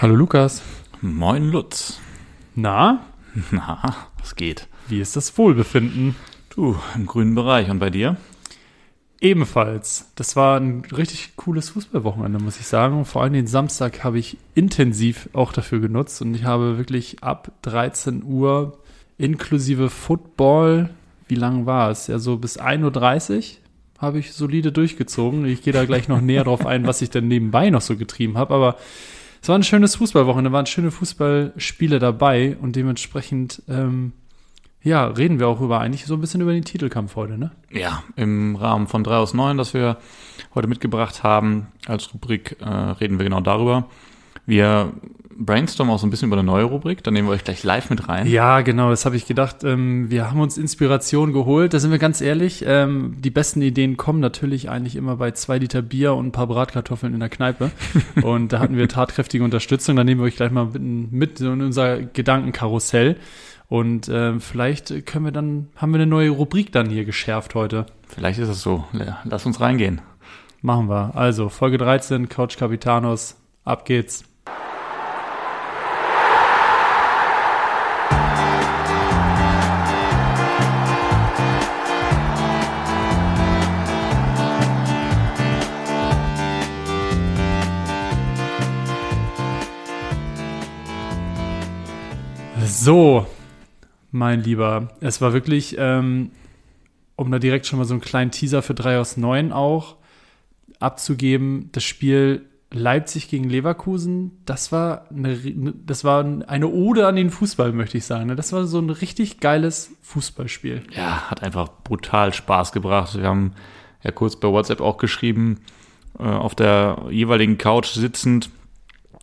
Hallo Lukas. Moin Lutz. Na, Na, was geht? wie ist das Wohlbefinden? Du, im grünen Bereich. Und bei dir? Ebenfalls. Das war ein richtig cooles Fußballwochenende, muss ich sagen. Vor allem den Samstag habe ich intensiv auch dafür genutzt und ich habe wirklich ab 13 Uhr inklusive Football, wie lang war es? Ja, so bis 1.30 Uhr habe ich solide durchgezogen. Ich gehe da gleich noch näher drauf ein, was ich denn nebenbei noch so getrieben habe, aber es war ein schönes Fußballwochenende, waren schöne Fußballspiele dabei und dementsprechend, ähm, ja, reden wir auch über eigentlich so ein bisschen über den Titelkampf heute, ne? Ja, im Rahmen von 3 aus 9, das wir heute mitgebracht haben, als Rubrik äh, reden wir genau darüber. Wir brainstormen auch so ein bisschen über eine neue Rubrik, da nehmen wir euch gleich live mit rein. Ja, genau, das habe ich gedacht. Ähm, wir haben uns Inspiration geholt. Da sind wir ganz ehrlich. Ähm, die besten Ideen kommen natürlich eigentlich immer bei zwei Liter Bier und ein paar Bratkartoffeln in der Kneipe. und da hatten wir tatkräftige Unterstützung. Da nehmen wir euch gleich mal mit, mit in unser Gedankenkarussell. Und ähm, vielleicht können wir dann, haben wir eine neue Rubrik dann hier geschärft heute. Vielleicht ist es so. Lass uns reingehen. Machen wir. Also, Folge 13, Couch Capitanos. Ab geht's. So, mein Lieber, es war wirklich, ähm, um da direkt schon mal so einen kleinen Teaser für 3 aus 9 auch abzugeben, das Spiel Leipzig gegen Leverkusen, das war eine, das war eine Ode an den Fußball, möchte ich sagen. ne? Das war so ein richtig geiles Fußballspiel. Ja, hat einfach brutal Spaß gebracht. Wir haben ja kurz bei WhatsApp auch geschrieben, äh, auf der jeweiligen Couch sitzend.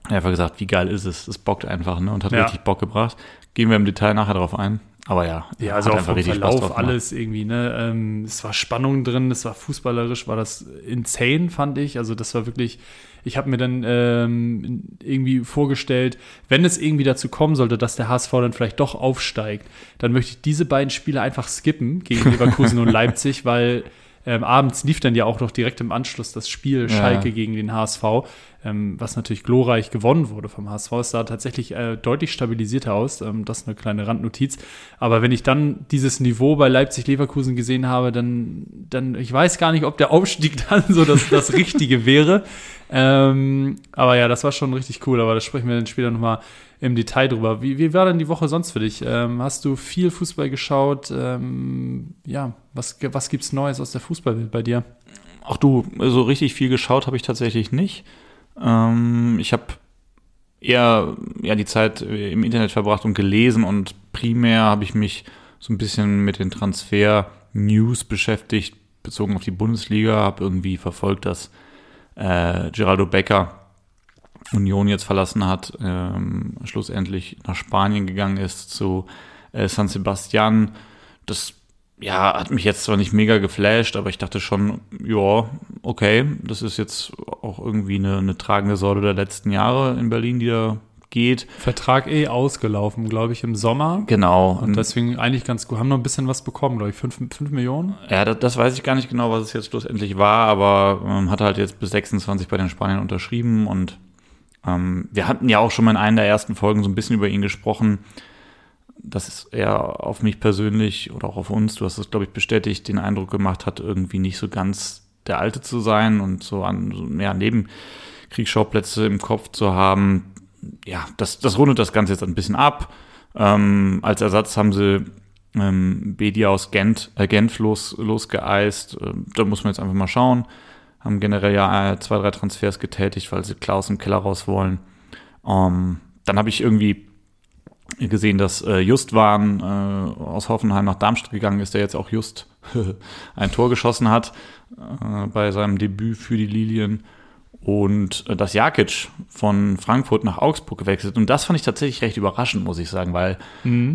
Einfach gesagt, wie geil ist es? Es bockt einfach, ne? Und hat Ja. richtig Bock gebracht. Gehen wir im Detail nachher drauf ein. Aber ja, Ja, also hat auch vom richtig Verlauf alles irgendwie, ne? Ähm, es war Spannung drin, es war fußballerisch, war das insane, fand ich. Also das war wirklich, ich habe mir dann ähm, irgendwie vorgestellt, wenn es irgendwie dazu kommen sollte, dass der HSV dann vielleicht doch aufsteigt, dann möchte ich diese beiden Spiele einfach skippen gegen Leverkusen und Leipzig, weil ähm, abends lief dann ja auch noch direkt im Anschluss das Spiel Ja. Schalke gegen den HSV, ähm, was natürlich glorreich gewonnen wurde vom HSV. Es sah tatsächlich äh, deutlich stabilisierter aus. Ähm, das ist eine kleine Randnotiz. Aber wenn ich dann dieses Niveau bei Leipzig-Leverkusen gesehen habe, dann, dann, ich weiß gar nicht, ob der Aufstieg dann so das, das Richtige wäre. Ähm, aber ja, das war schon richtig cool. Aber da sprechen wir dann später nochmal im Detail drüber. Wie, wie war denn die Woche sonst für dich? Ähm, hast du viel Fußball geschaut? Ähm, ja, was, was gibt's Neues aus der Fußballwelt bei dir? Auch du, so richtig viel geschaut habe ich tatsächlich nicht. Ähm, ich habe eher ja, die Zeit im Internet verbracht und gelesen und primär habe ich mich so ein bisschen mit den Transfer-News beschäftigt, bezogen auf die Bundesliga, habe irgendwie verfolgt, dass äh, Geraldo Becker Union jetzt verlassen hat, ähm, schlussendlich nach Spanien gegangen ist zu äh, San Sebastian. Das ja, hat mich jetzt zwar nicht mega geflasht, aber ich dachte schon, ja, okay, das ist jetzt auch irgendwie eine, eine tragende Säule der letzten Jahre in Berlin, die da geht. Vertrag eh ausgelaufen, glaube ich, im Sommer. Genau. Und deswegen eigentlich ganz gut. Haben noch ein bisschen was bekommen, glaube ich. Fünf, fünf Millionen? Ja, das, das weiß ich gar nicht genau, was es jetzt schlussendlich war, aber ähm, hat halt jetzt bis 26 bei den Spaniern unterschrieben und ähm, wir hatten ja auch schon mal in einer der ersten Folgen so ein bisschen über ihn gesprochen, dass er auf mich persönlich oder auch auf uns, du hast es, glaube ich, bestätigt, den Eindruck gemacht hat, irgendwie nicht so ganz der Alte zu sein und so an so mehr Nebenkriegsschauplätze im Kopf zu haben. Ja, das, das rundet das Ganze jetzt ein bisschen ab. Ähm, als Ersatz haben sie ähm, Bedi aus Gent, äh, Genf los, losgeeist. Ähm, da muss man jetzt einfach mal schauen. Haben generell ja äh, zwei, drei Transfers getätigt, weil sie klar aus dem Keller raus wollen. Ähm, dann habe ich irgendwie gesehen, dass äh, Justwan äh, aus Hoffenheim nach Darmstadt gegangen ist, der jetzt auch just ein Tor geschossen hat äh, bei seinem Debüt für die Lilien. Und äh, dass Jakic von Frankfurt nach Augsburg gewechselt. Und das fand ich tatsächlich recht überraschend, muss ich sagen, weil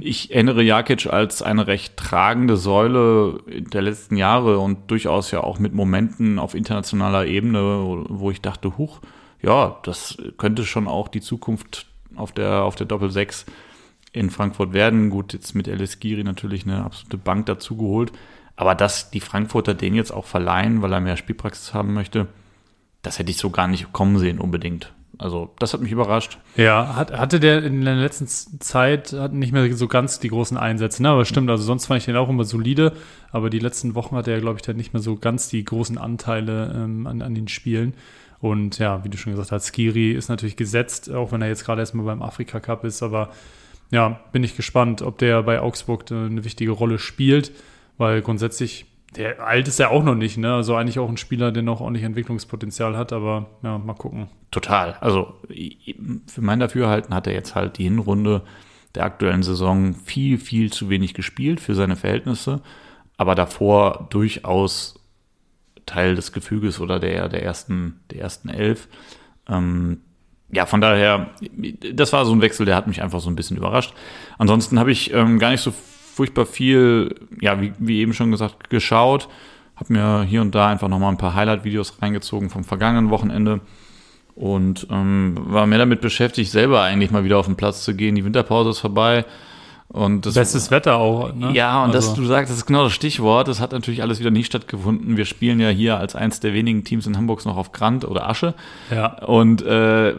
ich erinnere Jakic als eine recht tragende Säule der letzten Jahre und durchaus ja auch mit Momenten auf internationaler Ebene, wo ich dachte, huch, ja, das könnte schon auch die Zukunft auf der, auf der Doppel-6 in Frankfurt werden. Gut, jetzt mit Elis Giri natürlich eine absolute Bank dazugeholt. Aber dass die Frankfurter den jetzt auch verleihen, weil er mehr Spielpraxis haben möchte, das hätte ich so gar nicht kommen sehen unbedingt. Also das hat mich überrascht. Ja, hat, hatte der in der letzten Zeit hat nicht mehr so ganz die großen Einsätze, ne? Aber stimmt, also sonst fand ich den auch immer solide, aber die letzten Wochen hat er, glaube ich, dann nicht mehr so ganz die großen Anteile ähm, an, an den Spielen. Und ja, wie du schon gesagt hast, Skiri ist natürlich gesetzt, auch wenn er jetzt gerade erstmal beim Afrika Cup ist, aber ja, bin ich gespannt, ob der bei Augsburg eine wichtige Rolle spielt, weil grundsätzlich der alt ist ja auch noch nicht, ne? Also eigentlich auch ein Spieler, der noch ordentlich Entwicklungspotenzial hat, aber ja, mal gucken. Total. Also für mein Dafürhalten hat er jetzt halt die Hinrunde der aktuellen Saison viel, viel zu wenig gespielt für seine Verhältnisse, aber davor durchaus Teil des Gefüges oder der, der, ersten, der ersten Elf. Ähm, ja, von daher, das war so ein Wechsel, der hat mich einfach so ein bisschen überrascht. Ansonsten habe ich ähm, gar nicht so furchtbar viel, ja, wie, wie eben schon gesagt, geschaut. Habe mir hier und da einfach nochmal ein paar Highlight-Videos reingezogen vom vergangenen Wochenende und ähm, war mehr damit beschäftigt, selber eigentlich mal wieder auf den Platz zu gehen. Die Winterpause ist vorbei. Und das, Bestes Wetter auch. Ne? Ja, und also. das, du sagst, das ist genau das Stichwort. Das hat natürlich alles wieder nicht stattgefunden. Wir spielen ja hier als eins der wenigen Teams in Hamburg noch auf Grant oder Asche. Ja. Und äh,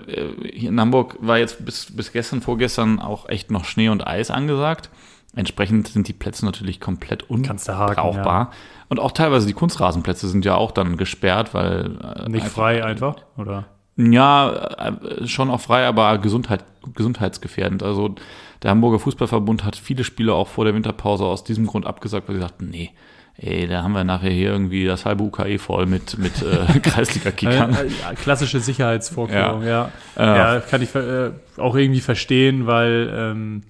hier in Hamburg war jetzt bis, bis gestern, vorgestern auch echt noch Schnee und Eis angesagt. Entsprechend sind die Plätze natürlich komplett unbrauchbar. Ja. Und auch teilweise die Kunstrasenplätze sind ja auch dann gesperrt, weil. Äh, Nicht einfach, frei einfach, oder? Ja, äh, schon auch frei, aber Gesundheit, gesundheitsgefährdend. Also der Hamburger Fußballverbund hat viele Spiele auch vor der Winterpause aus diesem Grund abgesagt, weil sie sagten, nee, ey, da haben wir nachher hier irgendwie das halbe UKE voll mit, mit äh, Kreisliga-Kickern. Klassische Sicherheitsvorkehrung, ja. Ja, ja. kann ich äh, auch irgendwie verstehen, weil ähm,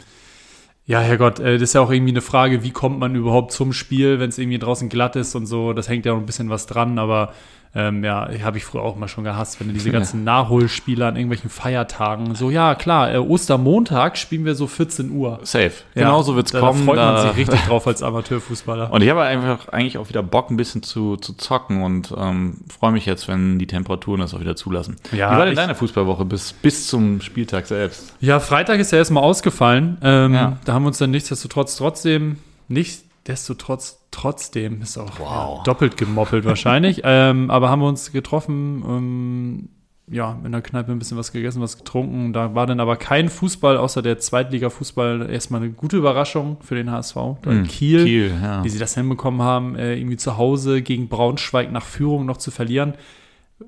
ja, Herrgott, äh, das ist ja auch irgendwie eine Frage, wie kommt man überhaupt zum Spiel, wenn es irgendwie draußen glatt ist und so. Das hängt ja noch ein bisschen was dran, aber ähm, ja, habe ich früher auch mal schon gehasst, wenn diese ganzen Nachholspiele an irgendwelchen Feiertagen, so, ja, klar, äh, Ostermontag spielen wir so 14 Uhr. Safe. Ja, Genauso wird's da, kommen. Da freut man sich richtig drauf als Amateurfußballer. Und ich habe einfach eigentlich auch wieder Bock, ein bisschen zu, zu zocken und ähm, freue mich jetzt, wenn die Temperaturen das auch wieder zulassen. Ja, Wie war denn deine Fußballwoche bis, bis zum Spieltag selbst? Ja, Freitag ist ja erstmal ausgefallen. Ähm, ja. Da haben wir uns dann nichtsdestotrotz trotzdem nicht destotrotz trotzdem ist auch wow. ja, doppelt gemoppelt wahrscheinlich. ähm, aber haben wir uns getroffen, ähm, ja, in der Kneipe ein bisschen was gegessen, was getrunken. Da war dann aber kein Fußball, außer der Zweitliga-Fußball, erstmal eine gute Überraschung für den HSV. Mm, Kiel, Kiel ja. wie sie das hinbekommen haben, äh, irgendwie zu Hause gegen Braunschweig nach Führung noch zu verlieren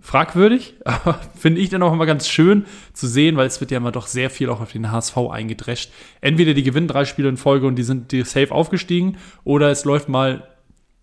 fragwürdig, aber finde ich dann auch immer ganz schön zu sehen, weil es wird ja immer doch sehr viel auch auf den HSV eingedrescht. Entweder die gewinnen drei Spiele in Folge und die sind die safe aufgestiegen oder es läuft mal ein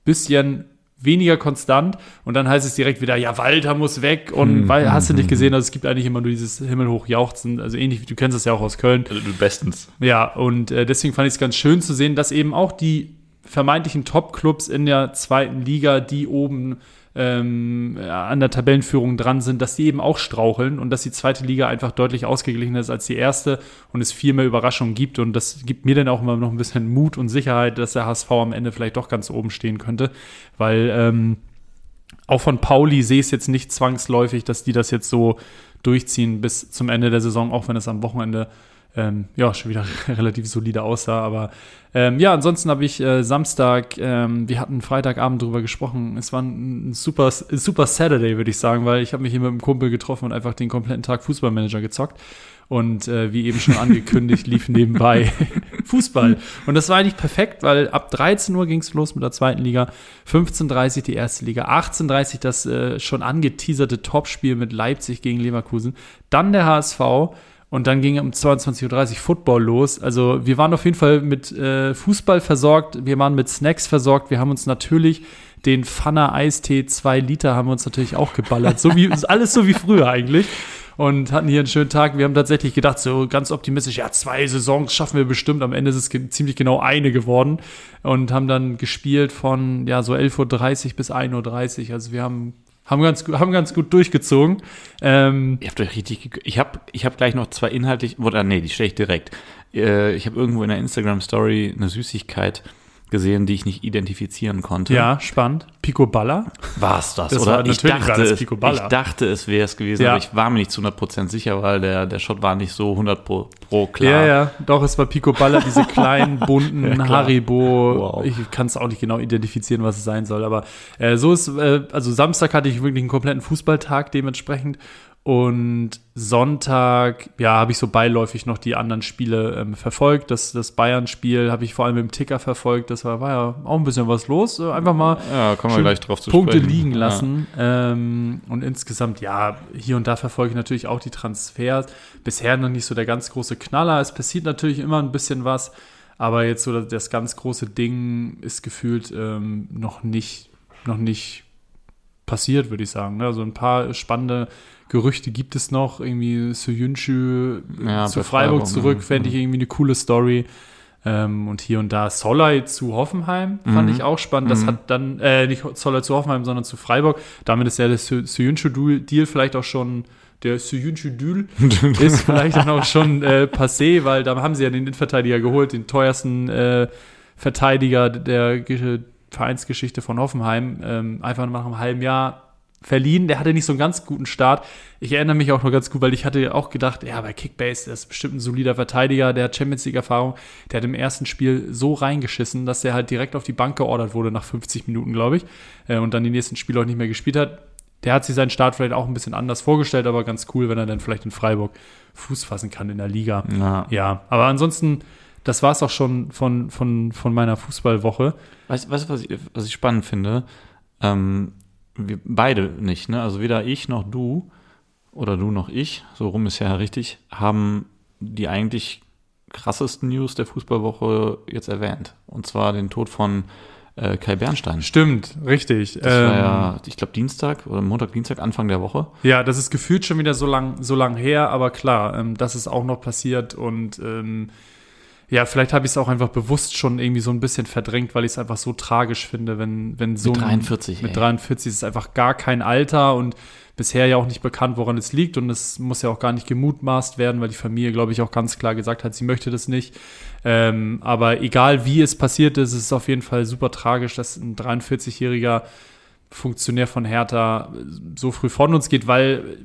bisschen weniger konstant und dann heißt es direkt wieder, ja, Walter muss weg und mhm. weil, hast du nicht mhm. gesehen, also es gibt eigentlich immer nur dieses himmelhoch Jauchzen, also ähnlich wie du kennst es ja auch aus Köln. Also bestens. Ja, und äh, deswegen fand ich es ganz schön zu sehen, dass eben auch die vermeintlichen Top-Clubs in der zweiten Liga, die oben ähm, an der Tabellenführung dran sind, dass die eben auch straucheln und dass die zweite Liga einfach deutlich ausgeglichener ist als die erste und es viel mehr Überraschungen gibt. Und das gibt mir dann auch immer noch ein bisschen Mut und Sicherheit, dass der HSV am Ende vielleicht doch ganz oben stehen könnte, weil ähm, auch von Pauli sehe ich es jetzt nicht zwangsläufig, dass die das jetzt so durchziehen bis zum Ende der Saison, auch wenn es am Wochenende ähm, ja, schon wieder relativ solide aussah. Aber ähm, ja, ansonsten habe ich äh, Samstag, ähm, wir hatten Freitagabend drüber gesprochen. Es war ein super, super Saturday, würde ich sagen, weil ich habe mich hier mit einem Kumpel getroffen und einfach den kompletten Tag Fußballmanager gezockt. Und äh, wie eben schon angekündigt, lief nebenbei Fußball. Und das war eigentlich perfekt, weil ab 13 Uhr ging es los mit der zweiten Liga, 15.30 Uhr die erste Liga, 18.30 Uhr das äh, schon angeteaserte Topspiel mit Leipzig gegen Leverkusen, dann der HSV, und dann ging um 22.30 Uhr Football los. Also wir waren auf jeden Fall mit äh, Fußball versorgt, wir waren mit Snacks versorgt, wir haben uns natürlich den Pfanner Eistee 2 Liter haben wir uns natürlich auch geballert. So wie, alles so wie früher eigentlich. Und hatten hier einen schönen Tag. Wir haben tatsächlich gedacht, so ganz optimistisch, ja, zwei Saisons schaffen wir bestimmt. Am Ende ist es ziemlich genau eine geworden. Und haben dann gespielt von, ja, so 11.30 Uhr bis 1.30 Uhr. Also wir haben haben ganz, haben ganz gut durchgezogen. Ähm, ihr habt euch richtig. Ich habe ich hab gleich noch zwei inhaltlich. Oder nee, die stelle ich direkt. Äh, ich habe irgendwo in der Instagram-Story eine Süßigkeit gesehen, die ich nicht identifizieren konnte. Ja, spannend. Pico Balla. War es das, das, oder? ich, dachte, es, ich dachte, es wäre es gewesen, ja. aber ich war mir nicht zu 100% sicher, weil der, der Shot war nicht so 100 pro, pro klar. Ja, ja, doch, es war Pico Balla, diese kleinen, bunten ja, Haribo. Wow. Ich kann es auch nicht genau identifizieren, was es sein soll, aber äh, so ist, äh, also Samstag hatte ich wirklich einen kompletten Fußballtag dementsprechend Und Sonntag, ja, habe ich so beiläufig noch die anderen Spiele ähm, verfolgt. Das, das Bayern-Spiel habe ich vor allem im Ticker verfolgt. Das war, war ja auch ein bisschen was los. Einfach mal ja, kommen wir gleich drauf zu Punkte sprechen. liegen lassen. Ja. Ähm, und insgesamt, ja, hier und da verfolge ich natürlich auch die Transfers. Bisher noch nicht so der ganz große Knaller. Es passiert natürlich immer ein bisschen was. Aber jetzt so das ganz große Ding ist gefühlt ähm, noch nicht, noch nicht passiert, würde ich sagen. Also ein paar spannende Gerüchte gibt es noch. Irgendwie Soyuncu ja, zu Freiburg, zurück, mhm. fände ich irgendwie eine coole Story. Ähm, und hier und da Solai zu Hoffenheim fand mhm. ich auch spannend. Das mhm. hat dann, äh, nicht Solai zu Hoffenheim, sondern zu Freiburg. Damit ist ja der Soyuncu-Deal vielleicht auch schon, der Soyuncu-Deal ist vielleicht dann auch schon äh, passé, weil da haben sie ja den Innenverteidiger geholt, den teuersten äh, Verteidiger der Vereinsgeschichte von Hoffenheim, ähm, einfach nach einem halben Jahr verliehen. Der hatte nicht so einen ganz guten Start. Ich erinnere mich auch noch ganz gut, weil ich hatte auch gedacht, ja, bei Kickbase, der ist bestimmt ein solider Verteidiger, der hat Champions League-Erfahrung. Der hat im ersten Spiel so reingeschissen, dass der halt direkt auf die Bank geordert wurde nach 50 Minuten, glaube ich, äh, und dann die nächsten Spiele auch nicht mehr gespielt hat. Der hat sich seinen Start vielleicht auch ein bisschen anders vorgestellt, aber ganz cool, wenn er dann vielleicht in Freiburg Fuß fassen kann in der Liga. Ja, ja aber ansonsten das war es auch schon von, von, von meiner Fußballwoche. Weißt du, was, ich, was ich spannend finde? Ähm, wir beide nicht, ne? Also weder ich noch du oder du noch ich, so rum ist ja richtig, haben die eigentlich krassesten News der Fußballwoche jetzt erwähnt. Und zwar den Tod von äh, Kai Bernstein. Stimmt, richtig. Das ähm, war ja, ich glaube, Dienstag oder Montag, Dienstag, Anfang der Woche. Ja, das ist gefühlt schon wieder so lang, so lang her, aber klar, ähm, das ist auch noch passiert und ähm, ja, vielleicht habe ich es auch einfach bewusst schon irgendwie so ein bisschen verdrängt, weil ich es einfach so tragisch finde, wenn, wenn so. Mit 43. Ein, mit 43 ist es einfach gar kein Alter und bisher ja auch nicht bekannt, woran es liegt. Und es muss ja auch gar nicht gemutmaßt werden, weil die Familie, glaube ich, auch ganz klar gesagt hat, sie möchte das nicht. Ähm, aber egal wie es passiert ist, es ist auf jeden Fall super tragisch, dass ein 43-jähriger Funktionär von Hertha so früh von uns geht, weil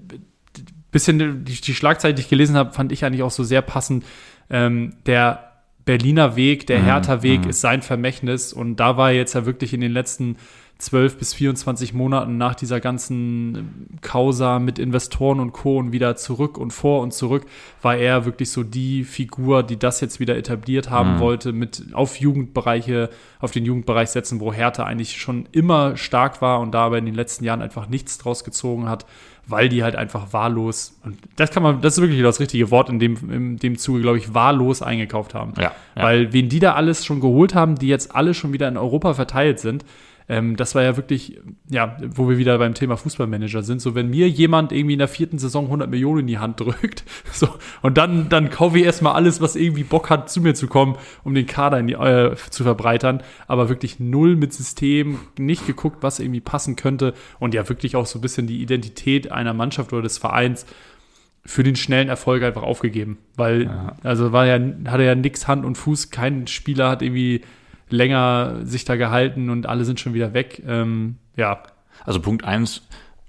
bisschen die, die Schlagzeile, die ich gelesen habe, fand ich eigentlich auch so sehr passend. Ähm, der Berliner Weg, der mhm, Hertha-Weg mhm. ist sein Vermächtnis. Und da war er jetzt ja wirklich in den letzten 12 bis 24 Monaten nach dieser ganzen Causa mit Investoren und Co. und wieder zurück und vor und zurück, war er wirklich so die Figur, die das jetzt wieder etabliert haben mhm. wollte, mit auf Jugendbereiche, auf den Jugendbereich setzen, wo Hertha eigentlich schon immer stark war und da aber in den letzten Jahren einfach nichts draus gezogen hat weil die halt einfach wahllos, und das kann man, das ist wirklich das richtige Wort in dem, in dem Zuge, glaube ich, wahllos eingekauft haben. Ja, ja. Weil wen die da alles schon geholt haben, die jetzt alle schon wieder in Europa verteilt sind, ähm, das war ja wirklich, ja, wo wir wieder beim Thema Fußballmanager sind. So, wenn mir jemand irgendwie in der vierten Saison 100 Millionen in die Hand drückt, so, und dann, dann kaufe ich erstmal alles, was irgendwie Bock hat, zu mir zu kommen, um den Kader die, äh, zu verbreitern, aber wirklich null mit System, nicht geguckt, was irgendwie passen könnte und ja, wirklich auch so ein bisschen die Identität einer Mannschaft oder des Vereins für den schnellen Erfolg einfach aufgegeben. Weil, ja. also war ja, hatte ja nix Hand und Fuß, kein Spieler hat irgendwie länger sich da gehalten und alle sind schon wieder weg. Ähm, ja. Also Punkt eins,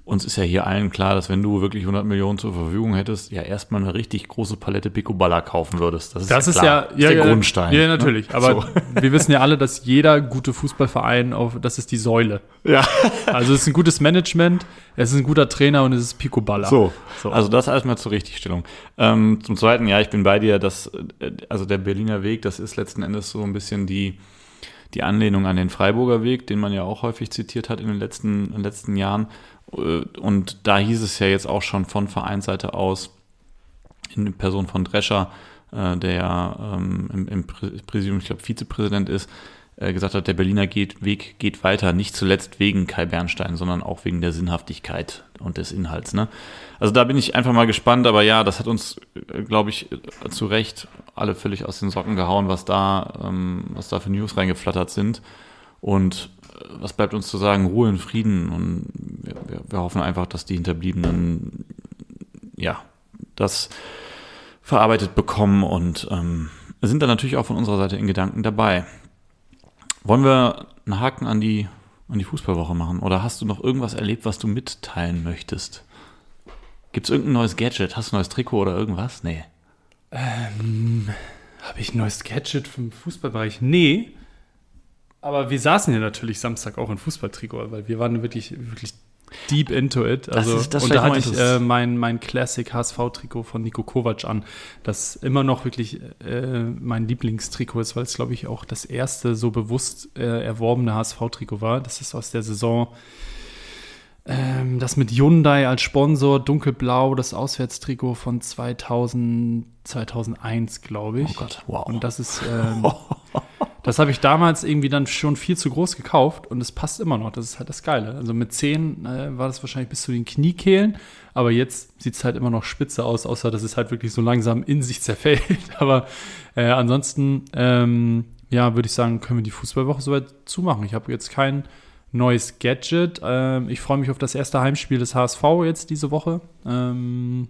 uns ist ja hier allen klar, dass wenn du wirklich 100 Millionen zur Verfügung hättest, ja erstmal eine richtig große Palette Picoballa kaufen würdest. Das ist das ja, ist klar. ja, ja, der ja, Grundstein. Ja, natürlich. Ne? Aber so. wir wissen ja alle, dass jeder gute Fußballverein auf, das ist die Säule. Ja. Also es ist ein gutes Management, es ist ein guter Trainer und es ist Picoballa. So. so. Also das erstmal zur Richtigstellung. Ähm, zum Zweiten, ja, ich bin bei dir, dass, äh, also der Berliner Weg, das ist letzten Endes so ein bisschen die, die Anlehnung an den Freiburger Weg, den man ja auch häufig zitiert hat in den letzten, in den letzten Jahren. Äh, und da hieß es ja jetzt auch schon von Vereinsseite aus, in Person von Drescher, äh, der ähm, im, Präsidium, ich glaube, Vizepräsident ist, äh, gesagt hat, der Berliner Weg geht weiter, nicht zuletzt wegen Kai Bernstein, sondern auch wegen der Sinnhaftigkeit und des Inhalts. Ne? Also da bin ich einfach mal gespannt, aber ja, das hat uns, äh, glaube ich, äh, zu Recht alle völlig aus den Socken gehauen, was da, ähm, was da für News reingeflattert sind. Und was bleibt uns zu sagen? Ruhe und Frieden. Und wir, wir, wir hoffen einfach, dass die Hinterbliebenen ja das verarbeitet bekommen und ähm, sind dann natürlich auch von unserer Seite in Gedanken dabei. Wollen wir einen Haken an die, an die Fußballwoche machen? Oder hast du noch irgendwas erlebt, was du mitteilen möchtest? Gibt es irgendein neues Gadget? Hast du ein neues Trikot oder irgendwas? Nee. Ähm, Habe ich ein neues Gadget vom Fußballbereich? Nee. Aber wir saßen ja natürlich Samstag auch in Fußballtrikot, weil wir waren wirklich, wirklich deep into it. Also, ist- das und da hatte ich äh, mein, mein Classic HSV-Trikot von Nico Kovac an, das immer noch wirklich äh, mein Lieblingstrikot ist, weil es, glaube ich, auch das erste so bewusst äh, erworbene HSV-Trikot war. Das ist aus der Saison, ähm, das mit Hyundai als Sponsor, dunkelblau, das Auswärtstrikot von 2000, 2001, glaube ich. Oh Gott, wow. Und das ist, ähm, das habe ich damals irgendwie dann schon viel zu groß gekauft und es passt immer noch. Das ist halt das Geile. Also mit 10 äh, war das wahrscheinlich bis zu den Kniekehlen, aber jetzt sieht es halt immer noch spitze aus, außer dass es halt wirklich so langsam in sich zerfällt. Aber äh, ansonsten, ähm, ja, würde ich sagen, können wir die Fußballwoche soweit zumachen. Ich habe jetzt kein neues Gadget. Ähm, ich freue mich auf das erste Heimspiel des HSV jetzt diese Woche. Ähm,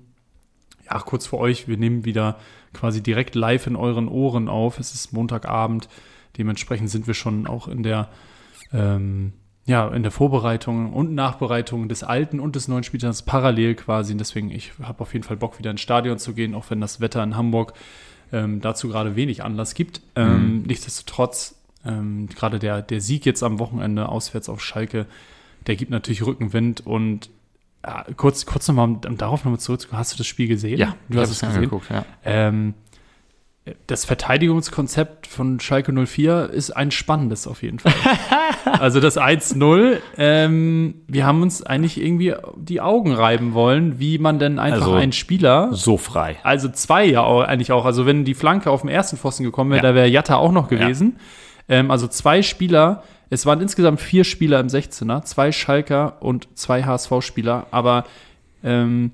ja, kurz für euch, wir nehmen wieder quasi direkt live in euren Ohren auf. Es ist Montagabend. Dementsprechend sind wir schon auch in der, ähm, ja, in der Vorbereitung und Nachbereitung des alten und des neuen Spieltags parallel quasi. Und deswegen, ich habe auf jeden Fall Bock, wieder ins Stadion zu gehen, auch wenn das Wetter in Hamburg ähm, dazu gerade wenig Anlass gibt. Ähm, Nichtsdestotrotz, ähm, gerade der, der Sieg jetzt am Wochenende auswärts auf Schalke, der gibt natürlich Rückenwind und ja, kurz, kurz nochmal, um, um darauf nochmal zurückzukommen, hast du das Spiel gesehen? Ja, du hast es gesehen. angeguckt, ja. Ähm, das Verteidigungskonzept von Schalke 04 ist ein spannendes auf jeden Fall. also das 1-0, ähm, wir haben uns eigentlich irgendwie die Augen reiben wollen, wie man denn einfach Also- einen Spieler, So frei. also zwei ja auch, eigentlich auch, also wenn die Flanke auf dem ersten Pfosten gekommen wäre, Ja. da wäre Jatta auch noch gewesen. Ähm, also zwei Spieler, es waren insgesamt vier Spieler im 16er, zwei Schalker und zwei HSV-Spieler, aber ähm,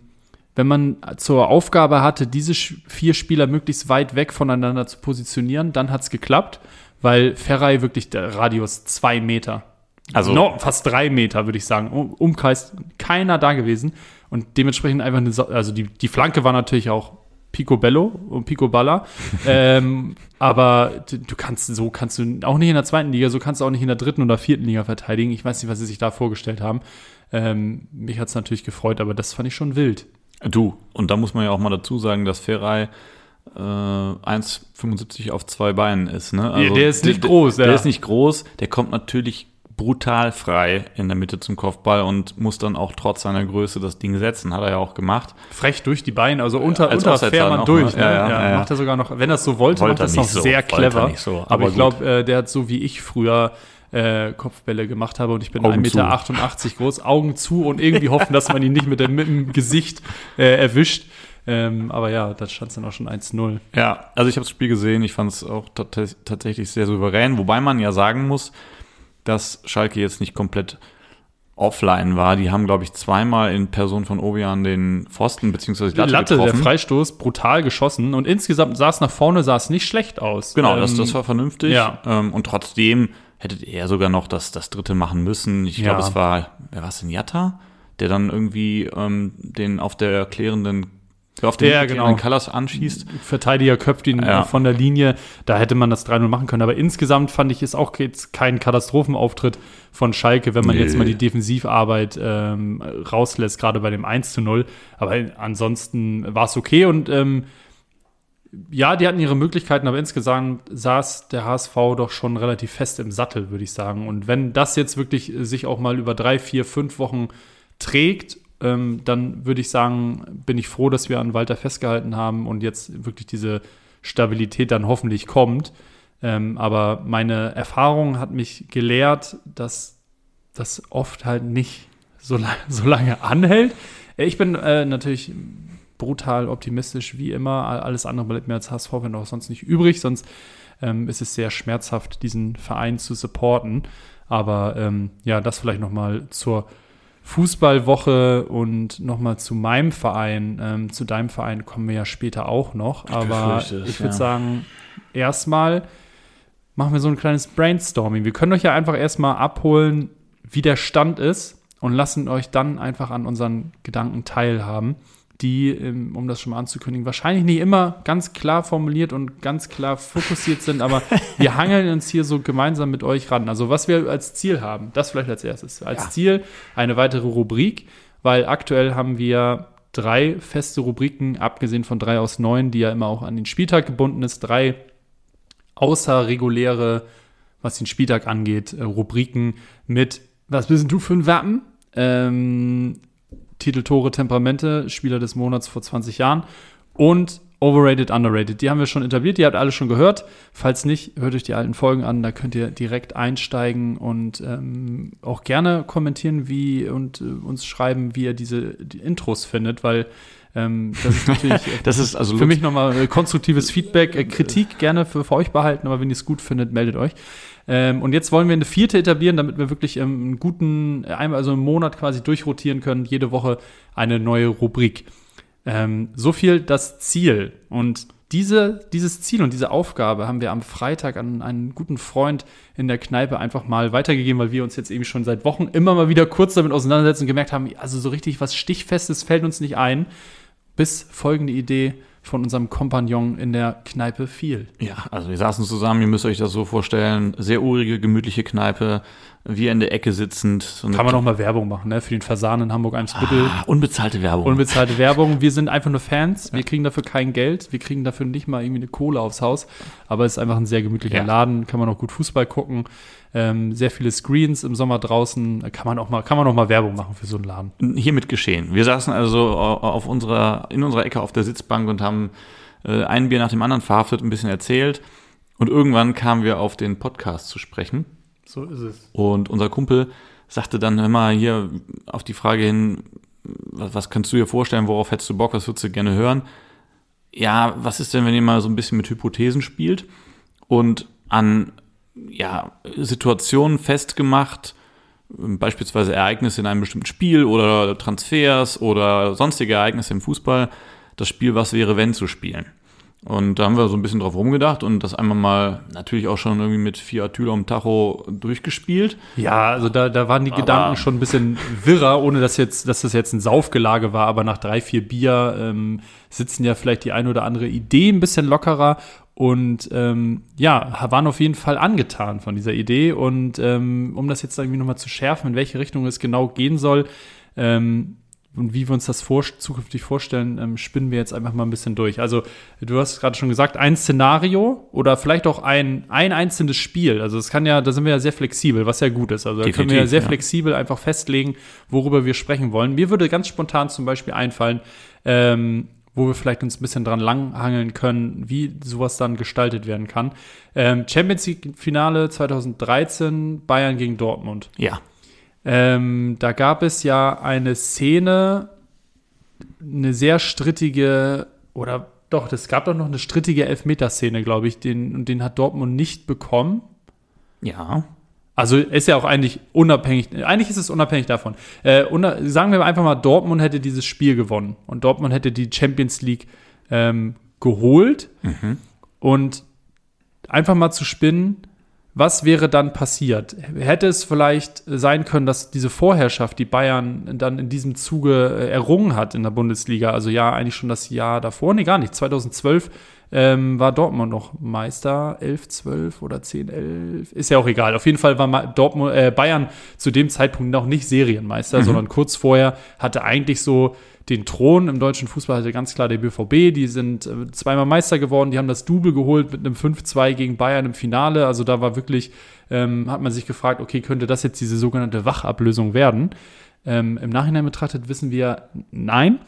wenn man zur Aufgabe hatte, diese vier Spieler möglichst weit weg voneinander zu positionieren, dann hat es geklappt, weil Ferrei wirklich der Radius zwei Meter, Also- no, fast drei Meter, würde ich sagen, um, Umkreis, keiner da gewesen. Und dementsprechend einfach eine, also die, die Flanke war natürlich auch Picobello und Picoballa, ähm, aber du kannst, so kannst du auch nicht in der zweiten Liga, so kannst du auch nicht in der dritten oder vierten Liga verteidigen. Ich weiß nicht, was sie sich da vorgestellt haben. Ähm, mich hat es natürlich gefreut, aber das fand ich schon wild. Du, und da muss man ja auch mal dazu sagen, dass Ferrei äh, 1,75 auf zwei Beinen ist. Ne? der ist nicht der- groß, Der ja. ist nicht groß, der kommt natürlich brutal frei in der Mitte zum Kopfball und muss dann auch trotz seiner Größe das Ding setzen. Hat er ja auch gemacht. Frech durch die Beine, also unter, Als unter Fährmann durch. ne? Ja, Ja, ja. Macht er sogar noch, wenn er es so wollte, Wollte macht er er noch so, sehr er clever. so, aber, aber ich glaube, äh, der hat so wie ich früher äh, Kopfbälle gemacht habe und ich bin Augen 1,88 Meter groß, Augen zu und irgendwie hoffen, dass man ihn nicht mit dem, mit dem Gesicht äh, erwischt. Ähm, aber ja, da stand es dann auch schon 1-0. Ja, also ich habe das Spiel gesehen, ich fand es auch tat- tatsächlich sehr souverän, wobei man ja sagen muss, dass Schalke jetzt nicht komplett offline war. Die haben, glaube ich, zweimal in Person von Obian den Pfosten bzw. die Latte, Latte, der getroffen. Freistoß, brutal geschossen und insgesamt sah es nach vorne, sah es nicht schlecht aus. Genau, das, Ähm, das war vernünftig. ja. Ähm, und trotzdem hättet ihr sogar noch das, das dritte machen müssen. Ich glaube, Ja. es war, wer war es denn, Jatta? Der dann irgendwie ähm, den auf der klärenden, auf den Ja, genau. Colors anschießt. Verteidiger köpft ihn Ja. äh, von der Linie. Da hätte man das 3-0 machen können. Aber insgesamt fand ich es auch jetzt kein Katastrophenauftritt von Schalke, wenn man Nee. jetzt mal die Defensivarbeit ähm, rauslässt, gerade bei dem 1-0. Aber ansonsten war es okay und ähm, ja, die hatten ihre Möglichkeiten, aber insgesamt saß der HSV doch schon relativ fest im Sattel, würde ich sagen. Und wenn das jetzt wirklich sich auch mal über drei, vier, fünf Wochen trägt, ähm, dann würde ich sagen, bin ich froh, dass wir an Walter festgehalten haben und jetzt wirklich diese Stabilität dann hoffentlich kommt. Ähm, aber meine Erfahrung hat mich gelehrt, dass das oft halt nicht so, la so lange anhält. Ich bin äh, natürlich brutal optimistisch, wie immer. Alles andere bleibt mir als HSV-Fan auch sonst nicht übrig. Sonst ähm, ist es sehr schmerzhaft, diesen Verein zu supporten. Aber ähm, ja, das vielleicht noch mal zur Fußballwoche und noch mal zu meinem Verein. Ähm, zu deinem Verein kommen wir ja später auch noch. Aber es, ich würde ja. sagen, erstmal machen wir so ein kleines Brainstorming. Wir können euch ja einfach erstmal abholen, wie der Stand ist und lassen euch dann einfach an unseren Gedanken teilhaben, die, ähm, um das schon mal anzukündigen, wahrscheinlich nicht immer ganz klar formuliert und ganz klar fokussiert sind, aber wir hangeln uns hier so gemeinsam mit euch ran. Also was wir als Ziel haben, das vielleicht als erstes. Als Ja. Ziel eine weitere Rubrik, weil aktuell haben wir drei feste Rubriken, abgesehen von drei aus neun, die ja immer auch an den Spieltag gebunden ist, drei außerreguläre, was den Spieltag angeht, äh, Rubriken mit, was bist denn du für ein Wappen? ähm, Titel Tore Temperamente, Spieler des Monats vor 20 Jahren und Overrated, Underrated. Die haben wir schon etabliert, die habt ihr alle schon gehört. Falls nicht, hört euch die alten Folgen an, da könnt ihr direkt einsteigen und ähm, auch gerne kommentieren wie und äh, uns schreiben, wie ihr diese die Intros findet, weil ähm, das ist natürlich das ist also für mich nochmal äh, konstruktives Feedback, äh, Kritik gerne für, für euch behalten, aber wenn ihr es gut findet, meldet euch. Ähm, und jetzt wollen wir eine vierte etablieren, damit wir wirklich ähm, einen guten, einmal also im Monat quasi durchrotieren können, jede Woche eine neue Rubrik. Ähm, so viel das Ziel. Und diese, dieses Ziel und diese Aufgabe haben wir am Freitag an einen guten Freund in der Kneipe einfach mal weitergegeben, weil wir uns jetzt eben schon seit Wochen immer mal wieder kurz damit auseinandersetzen und gemerkt haben, also so richtig was Stichfestes fällt uns nicht ein, bis folgende Idee von unserem Kompagnon in der Kneipe fiel. Ja, also wir saßen zusammen, ihr müsst euch das so vorstellen, sehr urige, gemütliche Kneipe, wir in der Ecke sitzend. So Kann man noch mal Werbung machen, ne? Für den Fasan in Hamburg-Eimsbüttel. Ah, unbezahlte Werbung. Unbezahlte Werbung. Wir sind einfach nur Fans. Wir kriegen dafür kein Geld. Wir kriegen dafür nicht mal irgendwie eine Kohle aufs Haus. Aber es ist einfach ein sehr gemütlicher ja. Laden. Kann man auch gut Fußball gucken. Ähm, sehr viele Screens im Sommer draußen. Kann man auch mal, kann man auch mal Werbung machen für so einen Laden. Hiermit geschehen. Wir saßen also auf unserer, in unserer Ecke auf der Sitzbank und haben äh, ein Bier nach dem anderen verhaftet, ein bisschen erzählt. Und irgendwann kamen wir auf den Podcast zu sprechen. So ist es. Und unser Kumpel sagte dann immer hier auf die Frage hin, was, was kannst du dir vorstellen, worauf hättest du Bock, was würdest du gerne hören? Ja, was ist denn, wenn ihr mal so ein bisschen mit Hypothesen spielt und an ja, Situationen festgemacht, beispielsweise Ereignisse in einem bestimmten Spiel oder Transfers oder sonstige Ereignisse im Fußball, das Spiel Was wäre wenn zu spielen. Und da haben wir so ein bisschen drauf rumgedacht und das einmal mal natürlich auch schon irgendwie mit vier Atyler um Tacho durchgespielt. Ja, also da, da waren die aber Gedanken schon ein bisschen wirrer, ohne dass jetzt, dass das jetzt ein Saufgelage war, aber nach drei, vier Bier ähm, sitzen ja vielleicht die eine oder andere Idee ein bisschen lockerer und ähm, ja, waren auf jeden Fall angetan von dieser Idee. Und ähm, um das jetzt irgendwie nochmal zu schärfen, in welche Richtung es genau gehen soll, ähm, und wie wir uns das vor, zukünftig vorstellen, ähm, spinnen wir jetzt einfach mal ein bisschen durch. Also, du hast gerade schon gesagt, ein Szenario oder vielleicht auch ein, ein einzelnes Spiel. Also, es kann ja, da sind wir ja sehr flexibel, was ja gut ist. Also, da Definitiv, können wir ja sehr ja. flexibel einfach festlegen, worüber wir sprechen wollen. Mir würde ganz spontan zum Beispiel einfallen, ähm, wo wir vielleicht uns ein bisschen dran langhangeln können, wie sowas dann gestaltet werden kann. Ähm, Champions League Finale 2013, Bayern gegen Dortmund. Ja. Ähm, da gab es ja eine Szene, eine sehr strittige, oder doch, es gab doch noch eine strittige Elfmeterszene, glaube ich, den, und den hat Dortmund nicht bekommen. Ja. Also ist ja auch eigentlich unabhängig, eigentlich ist es unabhängig davon. Äh, unter, sagen wir einfach mal, Dortmund hätte dieses Spiel gewonnen und Dortmund hätte die Champions League ähm, geholt mhm. und einfach mal zu spinnen, was wäre dann passiert? Hätte es vielleicht sein können, dass diese Vorherrschaft, die Bayern dann in diesem Zuge äh, errungen hat in der Bundesliga, also ja, eigentlich schon das Jahr davor, nee, gar nicht, 2012 ähm, war Dortmund noch Meister, 11, 12 oder 10, 11, ist ja auch egal. Auf jeden Fall war Dortmund, äh, Bayern zu dem Zeitpunkt noch nicht Serienmeister, mhm. sondern kurz vorher hatte eigentlich so den Thron im deutschen Fußball hatte ganz klar der BVB. Die sind äh, zweimal Meister geworden, die haben das Double geholt mit einem 5-2 gegen Bayern im Finale. Also da war wirklich, ähm, hat man sich gefragt, okay, könnte das jetzt diese sogenannte Wachablösung werden? Ähm, Im Nachhinein betrachtet wissen wir, nein.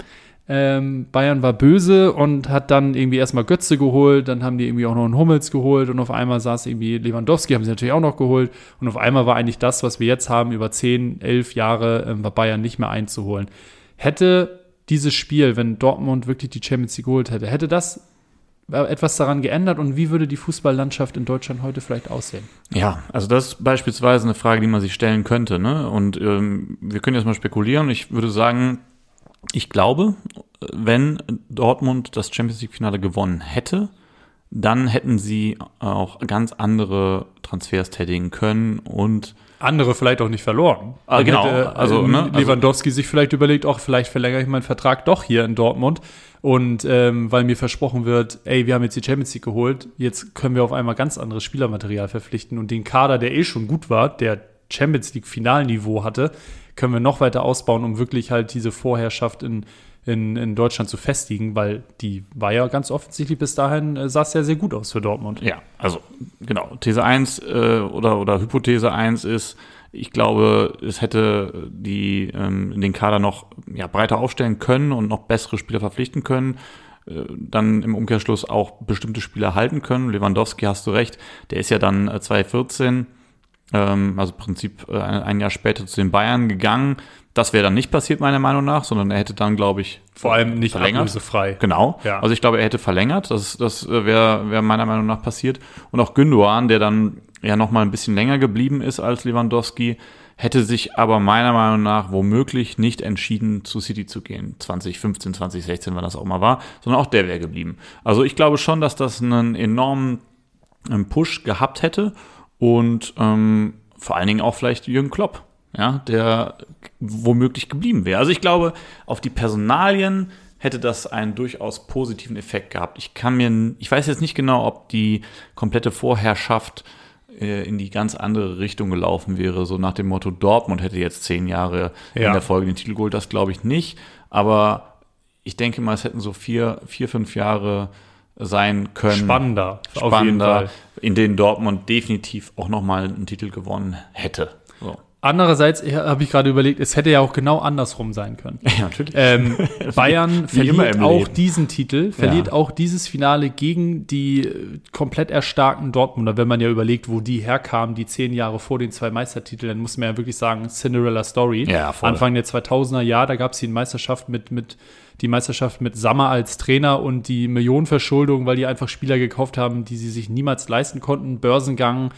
Ähm, Bayern war böse und hat dann irgendwie erstmal Götze geholt, dann haben die irgendwie auch noch einen Hummels geholt und auf einmal saß irgendwie Lewandowski, haben sie natürlich auch noch geholt und auf einmal war eigentlich das, was wir jetzt haben, über 10, 11 Jahre, ähm, war Bayern nicht mehr einzuholen. Hätte dieses Spiel, wenn Dortmund wirklich die Champions League geholt hätte, hätte das etwas daran geändert und wie würde die Fußballlandschaft in Deutschland heute vielleicht aussehen? Ja, also das ist beispielsweise eine Frage, die man sich stellen könnte. Ne? Und ähm, wir können jetzt mal spekulieren. Ich würde sagen, ich glaube, wenn Dortmund das Champions League-Finale gewonnen hätte, dann hätten sie auch ganz andere Transfers tätigen können und andere vielleicht auch nicht verloren. Ah, genau. Hätte, also, ähm, ne? Also Lewandowski also, sich vielleicht überlegt, auch vielleicht verlängere ich meinen Vertrag doch hier in Dortmund. Und ähm, weil mir versprochen wird, ey, wir haben jetzt die Champions League geholt, jetzt können wir auf einmal ganz anderes Spielermaterial verpflichten und den Kader, der eh schon gut war, der Champions League Finalniveau hatte, können wir noch weiter ausbauen, um wirklich halt diese Vorherrschaft in in, in Deutschland zu festigen, weil die war ja ganz offensichtlich bis dahin, äh, sah es ja sehr gut aus für Dortmund. Ja, also genau. These 1 äh, oder, oder Hypothese 1 ist, ich glaube, es hätte die ähm, den Kader noch ja, breiter aufstellen können und noch bessere Spieler verpflichten können. Äh, dann im Umkehrschluss auch bestimmte Spieler halten können. Lewandowski hast du recht, der ist ja dann 2014, äh, ähm, also im Prinzip äh, ein Jahr später zu den Bayern gegangen. Das wäre dann nicht passiert, meiner Meinung nach, sondern er hätte dann, glaube ich, vor allem nicht verlängert. frei. Genau. Ja. Also ich glaube, er hätte verlängert. Das, das wäre wär meiner Meinung nach passiert. Und auch Gündogan, der dann ja noch mal ein bisschen länger geblieben ist als Lewandowski, hätte sich aber meiner Meinung nach womöglich nicht entschieden, zu City zu gehen. 2015, 2016, wann das auch mal war, sondern auch der wäre geblieben. Also ich glaube schon, dass das einen enormen Push gehabt hätte und ähm, vor allen Dingen auch vielleicht Jürgen Klopp, ja, der womöglich geblieben wäre. Also ich glaube, auf die Personalien hätte das einen durchaus positiven Effekt gehabt. Ich kann mir, ich weiß jetzt nicht genau, ob die komplette Vorherrschaft äh, in die ganz andere Richtung gelaufen wäre, so nach dem Motto, Dortmund hätte jetzt zehn Jahre ja. in der Folge den Titel geholt, das glaube ich nicht. Aber ich denke mal, es hätten so vier, vier, fünf Jahre sein können. Spannender, spannender, in denen Dortmund definitiv auch nochmal einen Titel gewonnen hätte. Andererseits habe ich gerade überlegt, es hätte ja auch genau andersrum sein können. Ja, natürlich. Ähm, Bayern verliert auch Leben. diesen Titel, verliert ja. auch dieses Finale gegen die äh, komplett erstarkten Dortmunder. Wenn man ja überlegt, wo die herkamen, die zehn Jahre vor den zwei Meistertiteln, dann muss man ja wirklich sagen, Cinderella Story. Ja, voll. Anfang der 2000er Jahre, da gab es die Meisterschaft mit, mit die Meisterschaft mit Sammer als Trainer und die Millionenverschuldung, weil die einfach Spieler gekauft haben, die sie sich niemals leisten konnten. Börsengang,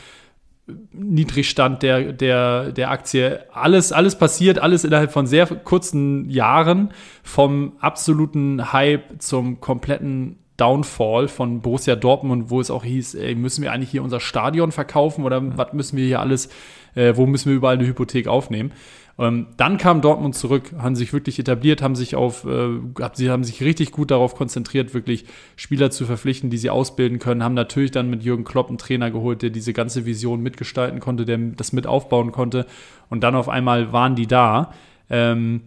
Niedrigstand der, der, der Aktie. Alles, alles passiert, alles innerhalb von sehr kurzen Jahren. Vom absoluten Hype zum kompletten Downfall von Borussia Dortmund, wo es auch hieß, ey, müssen wir eigentlich hier unser Stadion verkaufen oder was müssen wir hier alles, äh, wo müssen wir überall eine Hypothek aufnehmen? Ähm, dann kam Dortmund zurück, haben sich wirklich etabliert, haben sich auf, äh, sie haben sich richtig gut darauf konzentriert, wirklich Spieler zu verpflichten, die sie ausbilden können, haben natürlich dann mit Jürgen Klopp einen Trainer geholt, der diese ganze Vision mitgestalten konnte, der das mit aufbauen konnte. Und dann auf einmal waren die da. Ähm,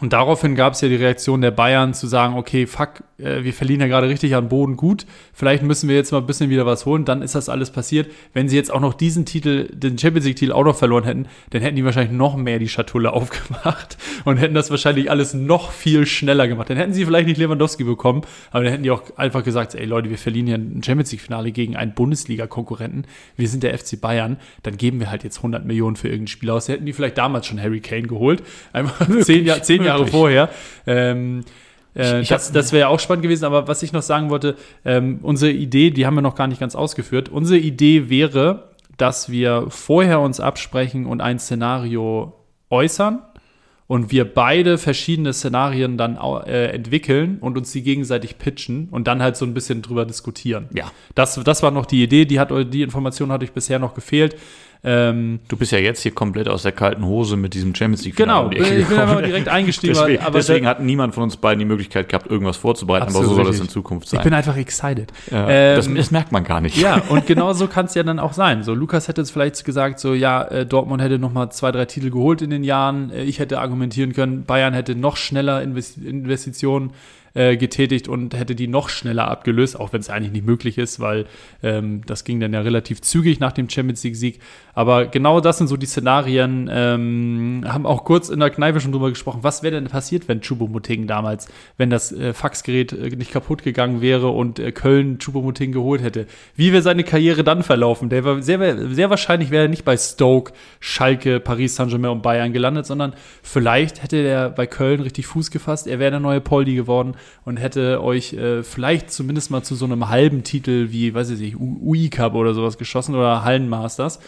und daraufhin gab es ja die Reaktion der Bayern zu sagen, okay, fuck, äh, wir verlieren ja gerade richtig an Boden gut, vielleicht müssen wir jetzt mal ein bisschen wieder was holen, dann ist das alles passiert. Wenn sie jetzt auch noch diesen Titel, den Champions League-Titel auch noch verloren hätten, dann hätten die wahrscheinlich noch mehr die Schatulle aufgemacht und hätten das wahrscheinlich alles noch viel schneller gemacht. Dann hätten sie vielleicht nicht Lewandowski bekommen, aber dann hätten die auch einfach gesagt, ey Leute, wir verlieren ja ein Champions League-Finale gegen einen Bundesliga-Konkurrenten, wir sind der FC Bayern, dann geben wir halt jetzt 100 Millionen für irgendein Spiel aus. Da hätten die vielleicht damals schon Harry Kane geholt, einfach zehn, Jahr, zehn Jahre vorher. Ähm, äh, das, das wäre auch spannend gewesen, aber was ich noch sagen wollte, ähm, unsere Idee, die haben wir noch gar nicht ganz ausgeführt. Unsere Idee wäre, dass wir vorher uns absprechen und ein Szenario äußern und wir beide verschiedene Szenarien dann äh, entwickeln und uns die gegenseitig pitchen und dann halt so ein bisschen drüber diskutieren. Ja. Das, das war noch die Idee, die, hat, die Information hatte ich bisher noch gefehlt. Ähm, du bist ja jetzt hier komplett aus der kalten Hose mit diesem Champions League. Genau, ich bin einfach direkt eingestiegen. deswegen, aber deswegen hat niemand von uns beiden die Möglichkeit gehabt, irgendwas vorzubereiten, aber so soll es in Zukunft sein. Ich bin einfach excited. Ja, ähm, das, das, merkt man gar nicht. Ja, und genau so kann es ja dann auch sein. So, Lukas hätte jetzt vielleicht gesagt, so, ja, äh, Dortmund hätte noch mal zwei, drei Titel geholt in den Jahren. Äh, ich hätte argumentieren können, Bayern hätte noch schneller Investitionen äh, getätigt und hätte die noch schneller abgelöst, auch wenn es eigentlich nicht möglich ist, weil ähm, das ging dann ja relativ zügig nach dem Champions League-Sieg. Aber genau das sind so die Szenarien. Ähm, haben auch kurz in der Kneipe schon drüber gesprochen, was wäre denn passiert, wenn Chubomoting damals, wenn das äh, Faxgerät äh, nicht kaputt gegangen wäre und äh, Köln Chubomoting geholt hätte. Wie wäre seine Karriere dann verlaufen? Der war sehr, sehr wahrscheinlich wäre er nicht bei Stoke, Schalke, Paris Saint-Germain und Bayern gelandet, sondern vielleicht hätte er bei Köln richtig Fuß gefasst. Er wäre der neue Poldi geworden und hätte euch äh, vielleicht zumindest mal zu so einem halben Titel wie, weiß ich nicht, UI Cup oder sowas geschossen oder Hallenmasters.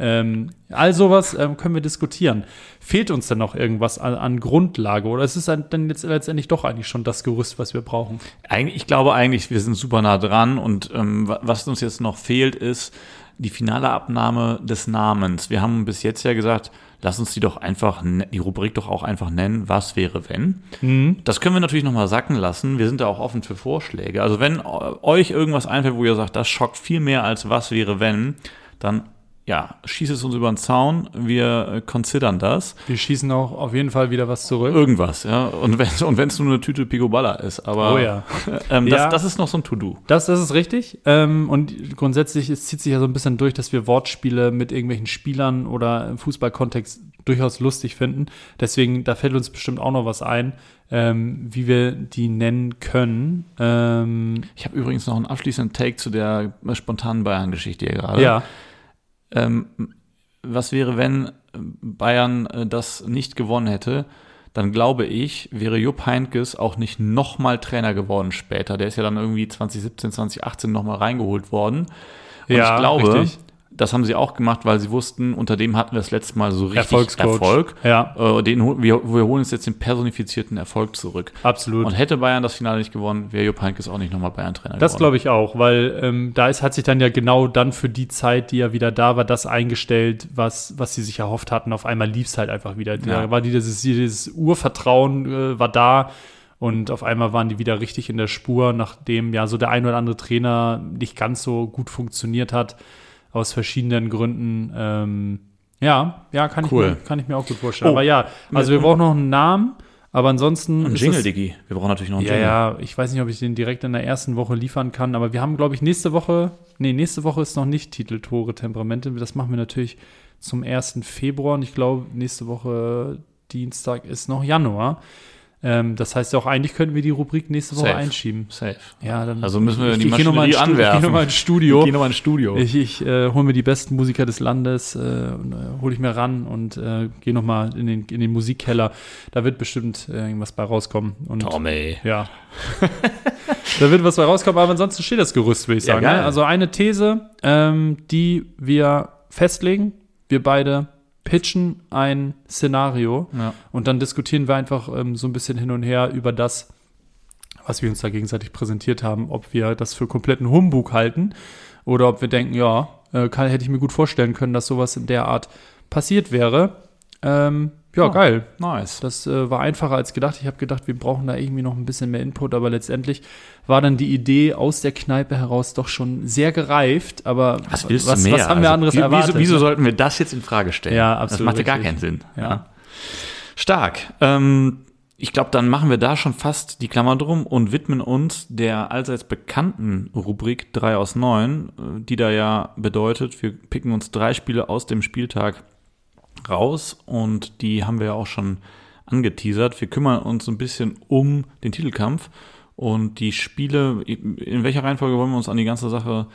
Ähm, all sowas ähm, können wir diskutieren. Fehlt uns denn noch irgendwas an, an Grundlage oder ist es dann jetzt letztendlich doch eigentlich schon das Gerüst, was wir brauchen? Eigentlich, ich glaube eigentlich, wir sind super nah dran und ähm, was uns jetzt noch fehlt, ist die finale Abnahme des Namens. Wir haben bis jetzt ja gesagt, lass uns die doch einfach, die Rubrik doch auch einfach nennen, was wäre wenn. Mhm. Das können wir natürlich nochmal sacken lassen. Wir sind da auch offen für Vorschläge. Also wenn euch irgendwas einfällt, wo ihr sagt, das schockt viel mehr als was wäre wenn, dann ja, schieß es uns über den Zaun, wir äh, considern das. Wir schießen auch auf jeden Fall wieder was zurück. Irgendwas, ja. Und wenn es nur eine Tüte Picoballa ist, aber Oh ja. ähm, das, Ja. das ist noch so ein To-Do. Das, das ist richtig. Ähm, und grundsätzlich, es zieht sich ja so ein bisschen durch, dass wir Wortspiele mit irgendwelchen Spielern oder im Fußballkontext durchaus lustig finden. Deswegen, da fällt uns bestimmt auch noch was ein, ähm, wie wir die nennen können. Ähm, Ich habe übrigens noch einen abschließenden Take zu der spontanen Bayern-Geschichte hier gerade. ja, Ähm, was wäre, wenn Bayern äh, das nicht gewonnen hätte? Dann glaube ich, wäre Jupp Heynckes auch nicht nochmal Trainer geworden später. Der ist ja dann irgendwie 2017, 2018 nochmal reingeholt worden. Und Ja, ich glaube, richtig. Das haben sie auch gemacht, weil sie wussten, unter dem hatten wir das letzte Mal so richtig. Erfolg. Ja, Äh, den, wir, wir holen uns jetzt den personifizierten Erfolg zurück. absolut. Und hätte Bayern das Finale nicht gewonnen, wäre Jupp Heynckes auch nicht nochmal Bayern-Trainer Das geworden. glaube ich auch, weil ähm, da ist, hat sich dann ja genau dann für die Zeit, die er wieder da war, das eingestellt, was, was sie sich erhofft hatten. Auf einmal lief es halt einfach wieder. Da Ja. war dieses, dieses Urvertrauen äh, war da und auf einmal waren die wieder richtig in der Spur, nachdem ja so der ein oder andere Trainer nicht ganz so gut funktioniert hat, aus verschiedenen Gründen. Ähm, ja, ja, kann, Cool. ich mir, kann ich mir auch gut vorstellen. Oh. Aber ja, also wir brauchen noch einen Namen, aber ansonsten. Ein Jingle, Diggi. Wir brauchen natürlich noch einen ja, Jingle. ja, ich weiß nicht, ob ich den direkt in der ersten Woche liefern kann, aber wir haben, glaube ich, nächste Woche, nee, nächste Woche ist noch nicht Titel Tore Temperamente. Das machen wir natürlich zum 1. Februar und ich glaube, nächste Woche Dienstag ist noch Januar. Ähm, das heißt auch, eigentlich könnten wir die Rubrik nächste Woche Safe. einschieben. Safe. Ja, dann Also müssen wir ich, die ich geh noch mal ins Maschinerie Stu- Ich anwerfen. gehe nochmal ins Studio. Geh nochmal ins Studio. Ich, ich äh, hole mir die besten Musiker des Landes, äh, und, äh, hole ich mir ran und äh, gehe nochmal in den, in den Musikkeller. Da wird bestimmt äh, irgendwas bei rauskommen. Und Tommy. ja. da wird was bei rauskommen, aber ansonsten steht das Gerüst, würde ich Ja, sagen. geil. ne? Also eine These, ähm, die wir festlegen. Wir beide pitchen ein Szenario Ja. und dann diskutieren wir einfach ähm, so ein bisschen hin und her über das, was wir uns da gegenseitig präsentiert haben, ob wir das für kompletten Humbug halten oder ob wir denken, ja, äh, kann, hätte ich mir gut vorstellen können, dass sowas in der Art passiert wäre. Ähm, ja, Ja. geil. Nice. Das äh, war einfacher als gedacht. Ich habe gedacht, wir brauchen da irgendwie noch ein bisschen mehr Input, aber letztendlich war dann die Idee aus der Kneipe heraus doch schon sehr gereift. Aber Was willst was, du mehr? was haben wir Also, anderes wie- erwartet? Wieso, wieso sollten wir das jetzt in Frage stellen? Ja, Das absolut macht ja gar keinen Sinn. Ja. Stark. Ähm, ich glaube, dann machen wir da schon fast die Klammer drum und widmen uns der allseits bekannten Rubrik 3 aus 9, äh, die da ja bedeutet, wir picken uns drei Spiele aus dem Spieltag raus und die haben wir ja auch schon angeteasert. Wir kümmern uns ein bisschen um den Titelkampf und die Spiele, in welcher Reihenfolge wollen wir uns an die ganze Sache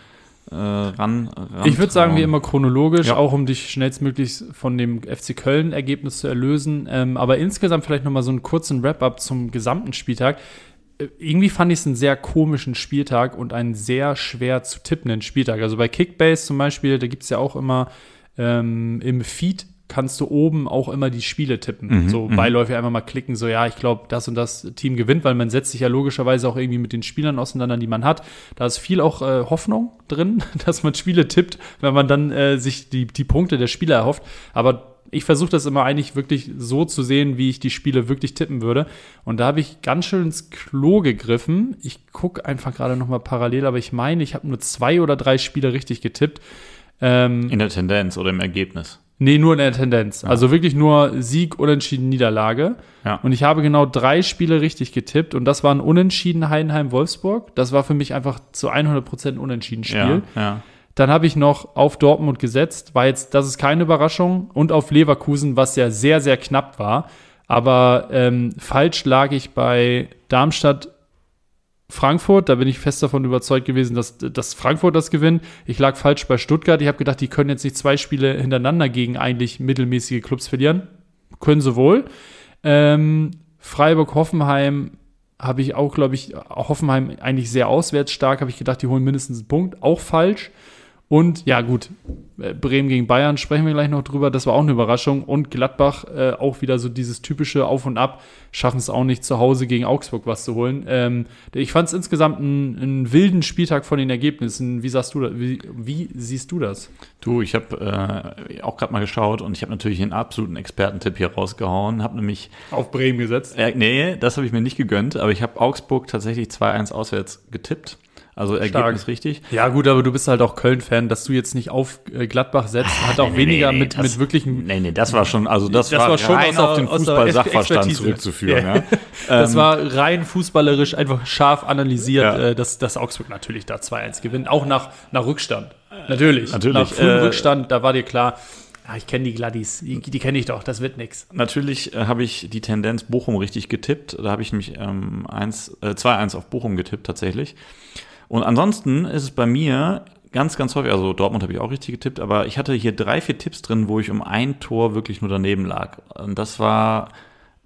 äh, ran, ran Ich würde sagen, wie immer chronologisch, Ja. auch um dich schnellstmöglich von dem FC Köln-Ergebnis zu erlösen. Ähm, aber insgesamt vielleicht nochmal so einen kurzen Wrap-up zum gesamten Spieltag. Äh, Irgendwie fand ich es einen sehr komischen Spieltag und einen sehr schwer zu tippenden Spieltag. Also bei Kickbase zum Beispiel, da gibt es ja auch immer ähm, im Feed kannst du oben auch immer die Spiele tippen. Mhm, so mhm. beiläufig einfach mal klicken, so ja, ich glaube, das und das Team gewinnt, weil man setzt sich ja logischerweise auch irgendwie mit den Spielern auseinander, die man hat. Da ist viel auch äh, Hoffnung drin, dass man Spiele tippt, wenn man dann äh, sich die, die Punkte der Spieler erhofft. Aber ich versuche das immer eigentlich wirklich so zu sehen, wie ich die Spiele wirklich tippen würde. Und da habe ich ganz schön ins Klo gegriffen. Ich gucke einfach gerade noch mal parallel, aber ich meine, ich habe nur zwei oder drei Spiele richtig getippt. Ähm, In der Tendenz oder im Ergebnis. Nee, nur in der Tendenz. Also wirklich nur Sieg, Unentschieden, Niederlage. Ja. Und ich habe genau drei Spiele richtig getippt und das waren Unentschieden Heidenheim-Wolfsburg. Das war für mich einfach zu 100% ein Unentschieden-Spiel. Ja, ja. Dann habe ich noch auf Dortmund gesetzt, war jetzt, das ist keine Überraschung, und auf Leverkusen, was ja sehr, sehr knapp war. Aber ähm, falsch lag ich bei Darmstadt Frankfurt, da bin ich fest davon überzeugt gewesen, dass, dass Frankfurt das gewinnt. Ich lag falsch bei Stuttgart. Ich habe gedacht, die können jetzt nicht zwei Spiele hintereinander gegen eigentlich mittelmäßige Clubs verlieren. Können sie wohl. Ähm, Freiburg-Hoffenheim habe ich auch, glaube ich, Hoffenheim eigentlich sehr auswärts stark. Habe ich gedacht, die holen mindestens einen Punkt. Auch falsch. Und ja, gut, äh, Bremen gegen Bayern sprechen wir gleich noch drüber. Das war auch eine Überraschung. Und Gladbach äh, auch wieder so dieses typische Auf und Ab. Schaffen es auch nicht zu Hause gegen Augsburg was zu holen. Ähm, ich fand es insgesamt einen, einen wilden Spieltag von den Ergebnissen. Wie, sagst du, da, wie, wie siehst du das? Du, ich habe äh, auch gerade mal geschaut und ich habe natürlich einen absoluten Expertentipp hier rausgehauen. Habe nämlich, Auf Bremen gesetzt. äh, nee, das habe ich mir nicht gegönnt, aber ich habe Augsburg tatsächlich 2-1 auswärts getippt. Also Ergebnis richtig. Ja, gut, aber du bist halt auch Köln-Fan, dass du jetzt nicht auf äh, Gladbach setzt, hat auch Nee, nee, weniger nee, mit, das- mit wirklichen. Nee, nee, das war schon, also das, Das war, war schon rein auf den Fußball-Sachverstand zurückzuführen. Ja. Ja. Das Ähm, war rein fußballerisch einfach scharf analysiert, Ja. äh, dass, dass Augsburg natürlich da 2-1 gewinnt, auch nach, nach Rückstand. Natürlich. Natürlich, Nach frühem äh, Rückstand, da war dir klar, ja, ich kenne die Gladdies, die, die kenne ich doch, das wird nix. Natürlich äh, habe ich die Tendenz Bochum richtig getippt. Da habe ich nämlich ähm, 1, äh, 2-1 auf Bochum getippt tatsächlich. Und ansonsten ist es bei mir ganz, ganz häufig, also Dortmund habe ich auch richtig getippt, aber ich hatte hier drei, vier Tipps drin, wo ich um ein Tor wirklich nur daneben lag. Und das war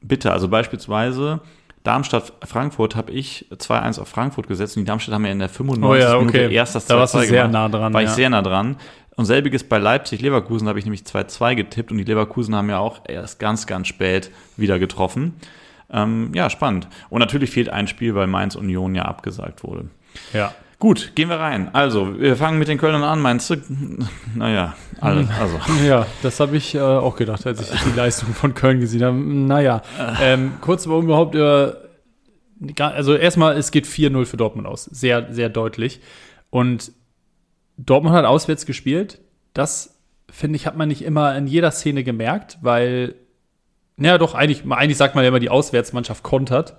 bitter. Also beispielsweise Darmstadt-Frankfurt habe ich 2-1 auf Frankfurt gesetzt und die Darmstadt haben ja in der 95. Oh ja, okay. Minute erst das Da warst du 2-2 sehr gemacht. nah dran, War ich ja. sehr nah dran. Und selbiges bei Leipzig-Leverkusen habe ich nämlich 2-2 getippt und die Leverkusen haben ja auch erst ganz, ganz spät wieder getroffen. Ähm, ja, spannend. Und natürlich fehlt ein Spiel, weil Mainz Union ja abgesagt wurde. Ja. Gut, gehen wir rein. Also, wir fangen mit den Kölnern an, meinst du? Naja, alle, also. Ja, das habe ich äh, auch gedacht, als ich die Leistung von Köln gesehen habe. Naja, ähm, kurz warum überhaupt über. Also, erstmal, es geht 4-0 für Dortmund aus. Sehr, sehr deutlich. Und Dortmund hat auswärts gespielt. Das, finde ich, hat man nicht immer in jeder Szene gemerkt, weil. Naja, doch, eigentlich, eigentlich sagt man ja immer, die Auswärtsmannschaft kontert.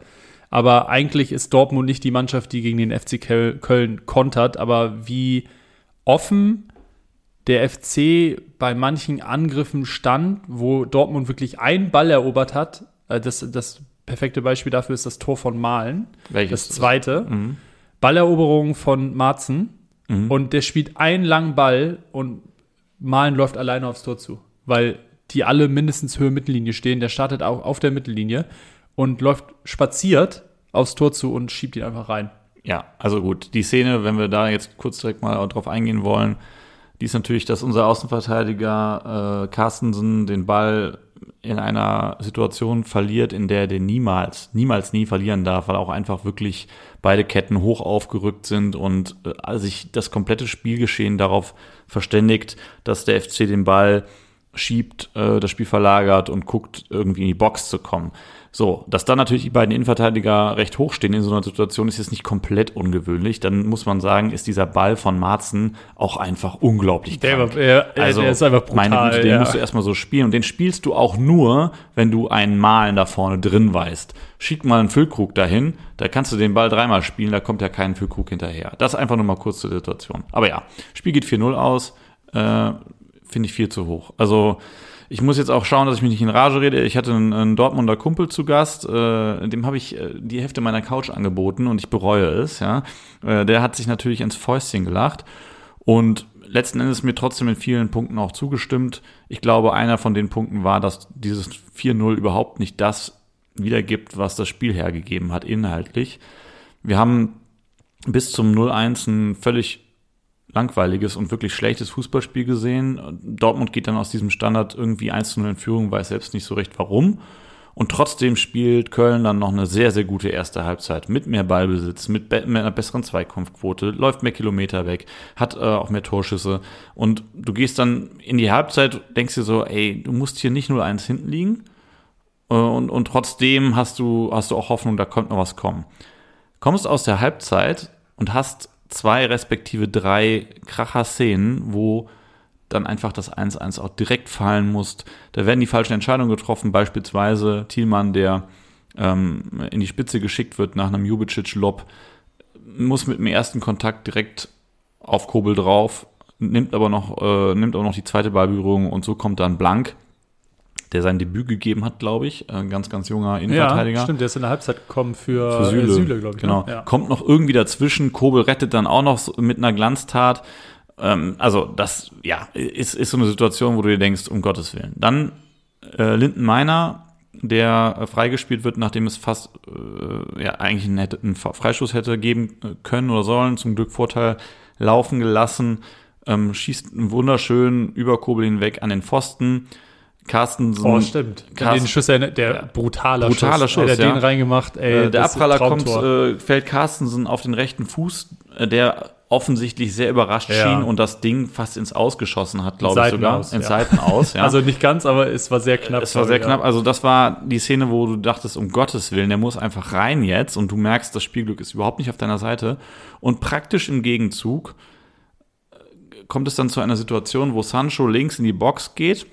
Aber eigentlich ist Dortmund nicht die Mannschaft, die gegen den FC Köl- Köln kontert. Aber wie offen der FC bei manchen Angriffen stand, wo Dortmund wirklich einen Ball erobert hat. Äh, Das, das perfekte Beispiel dafür ist das Tor von Malen. Welches? Das zweite. Mhm. Balleroberung von Marzen. Mhm. Und der spielt einen langen Ball und Malen läuft alleine aufs Tor zu. Weil die alle mindestens Höhe Mittellinie stehen. Der startet auch auf der Mittellinie und läuft spaziert aufs Tor zu und schiebt ihn einfach rein. Ja, also gut, die Szene, wenn wir da jetzt kurz direkt mal drauf eingehen wollen, die ist natürlich, dass unser Außenverteidiger äh, Carstensen den Ball in einer Situation verliert, in der er den niemals, niemals nie verlieren darf, weil auch einfach wirklich beide Ketten hoch aufgerückt sind und äh, sich das komplette Spielgeschehen darauf verständigt, dass der FC den Ball schiebt, äh, das Spiel verlagert und guckt, irgendwie in die Box zu kommen. So, dass dann natürlich die beiden Innenverteidiger recht hoch stehen in so einer Situation, ist jetzt nicht komplett ungewöhnlich. Dann muss man sagen, ist dieser Ball von Marzen auch einfach unglaublich Der krank. war- er- er- der ist einfach brutal, Meine Güte, den ja. musst du erstmal so spielen. Und den spielst du auch nur, wenn du einen Malen da vorne drin weißt. Schick mal einen Füllkrug dahin, da kannst du den Ball dreimal spielen, da kommt ja kein Füllkrug hinterher. Das einfach nur mal kurz zur Situation. Aber ja, Spiel geht 4-0 aus. Äh, Finde ich viel zu hoch. Also, ich muss jetzt auch schauen, dass ich mich nicht in Rage rede. Ich hatte einen, einen Dortmunder Kumpel zu Gast, äh, dem habe ich äh, die Hälfte meiner Couch angeboten und ich bereue es, ja. Äh, der hat sich natürlich ins Fäustchen gelacht und letzten Endes mir trotzdem in vielen Punkten auch zugestimmt. Ich glaube, einer von den Punkten war, dass dieses 4-0 überhaupt nicht das wiedergibt, was das Spiel hergegeben hat, inhaltlich. Wir haben bis zum 0-1 ein völlig langweiliges und wirklich schlechtes Fußballspiel gesehen. Dortmund geht dann aus diesem Standard irgendwie 1 0 in Führung, weiß selbst nicht so recht warum. Und trotzdem spielt Köln dann noch eine sehr, sehr gute erste Halbzeit mit mehr Ballbesitz, mit, be mit einer besseren Zweikampfquote, läuft mehr Kilometer weg, hat äh, auch mehr Torschüsse. Und du gehst dann in die Halbzeit, denkst dir so, ey, du musst hier nicht 0-1 hinten liegen. Äh, Und, und trotzdem hast du, hast du auch Hoffnung, da kommt noch was kommen. Kommst aus der Halbzeit und hast zwei respektive drei Kracher-Szenen, wo dann einfach das 1-1 auch direkt fallen muss. Da werden die falschen Entscheidungen getroffen, beispielsweise Thielmann, der ähm, in die Spitze geschickt wird nach einem Jubicic-Lob, muss mit dem ersten Kontakt direkt auf Kobel drauf, nimmt aber noch, äh, nimmt aber noch die zweite Ballberührung und so kommt dann Blank, der sein Debüt gegeben hat, glaube ich, ein ganz, ganz junger Innenverteidiger. Ja, stimmt, der ist in der Halbzeit gekommen für, Für Süle, äh, Süle glaube ich. Genau. Ne? Ja. Kommt noch irgendwie dazwischen. Kobel rettet dann auch noch mit einer Glanztat. Ähm, also, das, ja, ist, ist so eine Situation, wo du dir denkst, um Gottes Willen. Dann äh, Linden Meiner, der äh, freigespielt wird, nachdem es fast äh, ja, eigentlich einen, hätte, einen Freischuss hätte geben äh, können oder sollen. Zum Glück Vorteil laufen gelassen. Ähm, schießt einen wunderschönen über Kobel hinweg an den Pfosten. Carsten Oh, stimmt. Carsten- den Schuss, erinnert- der Ja. brutaler Brutaler Schuss. Schuss, der ja. den reingemacht, ey. Äh, der Abpraller kommt, äh, fällt Carstensen auf den rechten Fuß, äh, der offensichtlich sehr überrascht Ja. schien und das Ding fast ins Ausgeschossen hat, glaube ich sogar. aus, ins ja. Seiten aus, ja. Also nicht ganz, aber es war sehr knapp. Es war sehr ja. knapp. Also das war die Szene, wo du dachtest, um Gottes Willen, der muss einfach rein jetzt und du merkst, das Spielglück ist überhaupt nicht auf deiner Seite. Und praktisch im Gegenzug äh, kommt es dann zu einer Situation, wo Sancho links in die Box geht,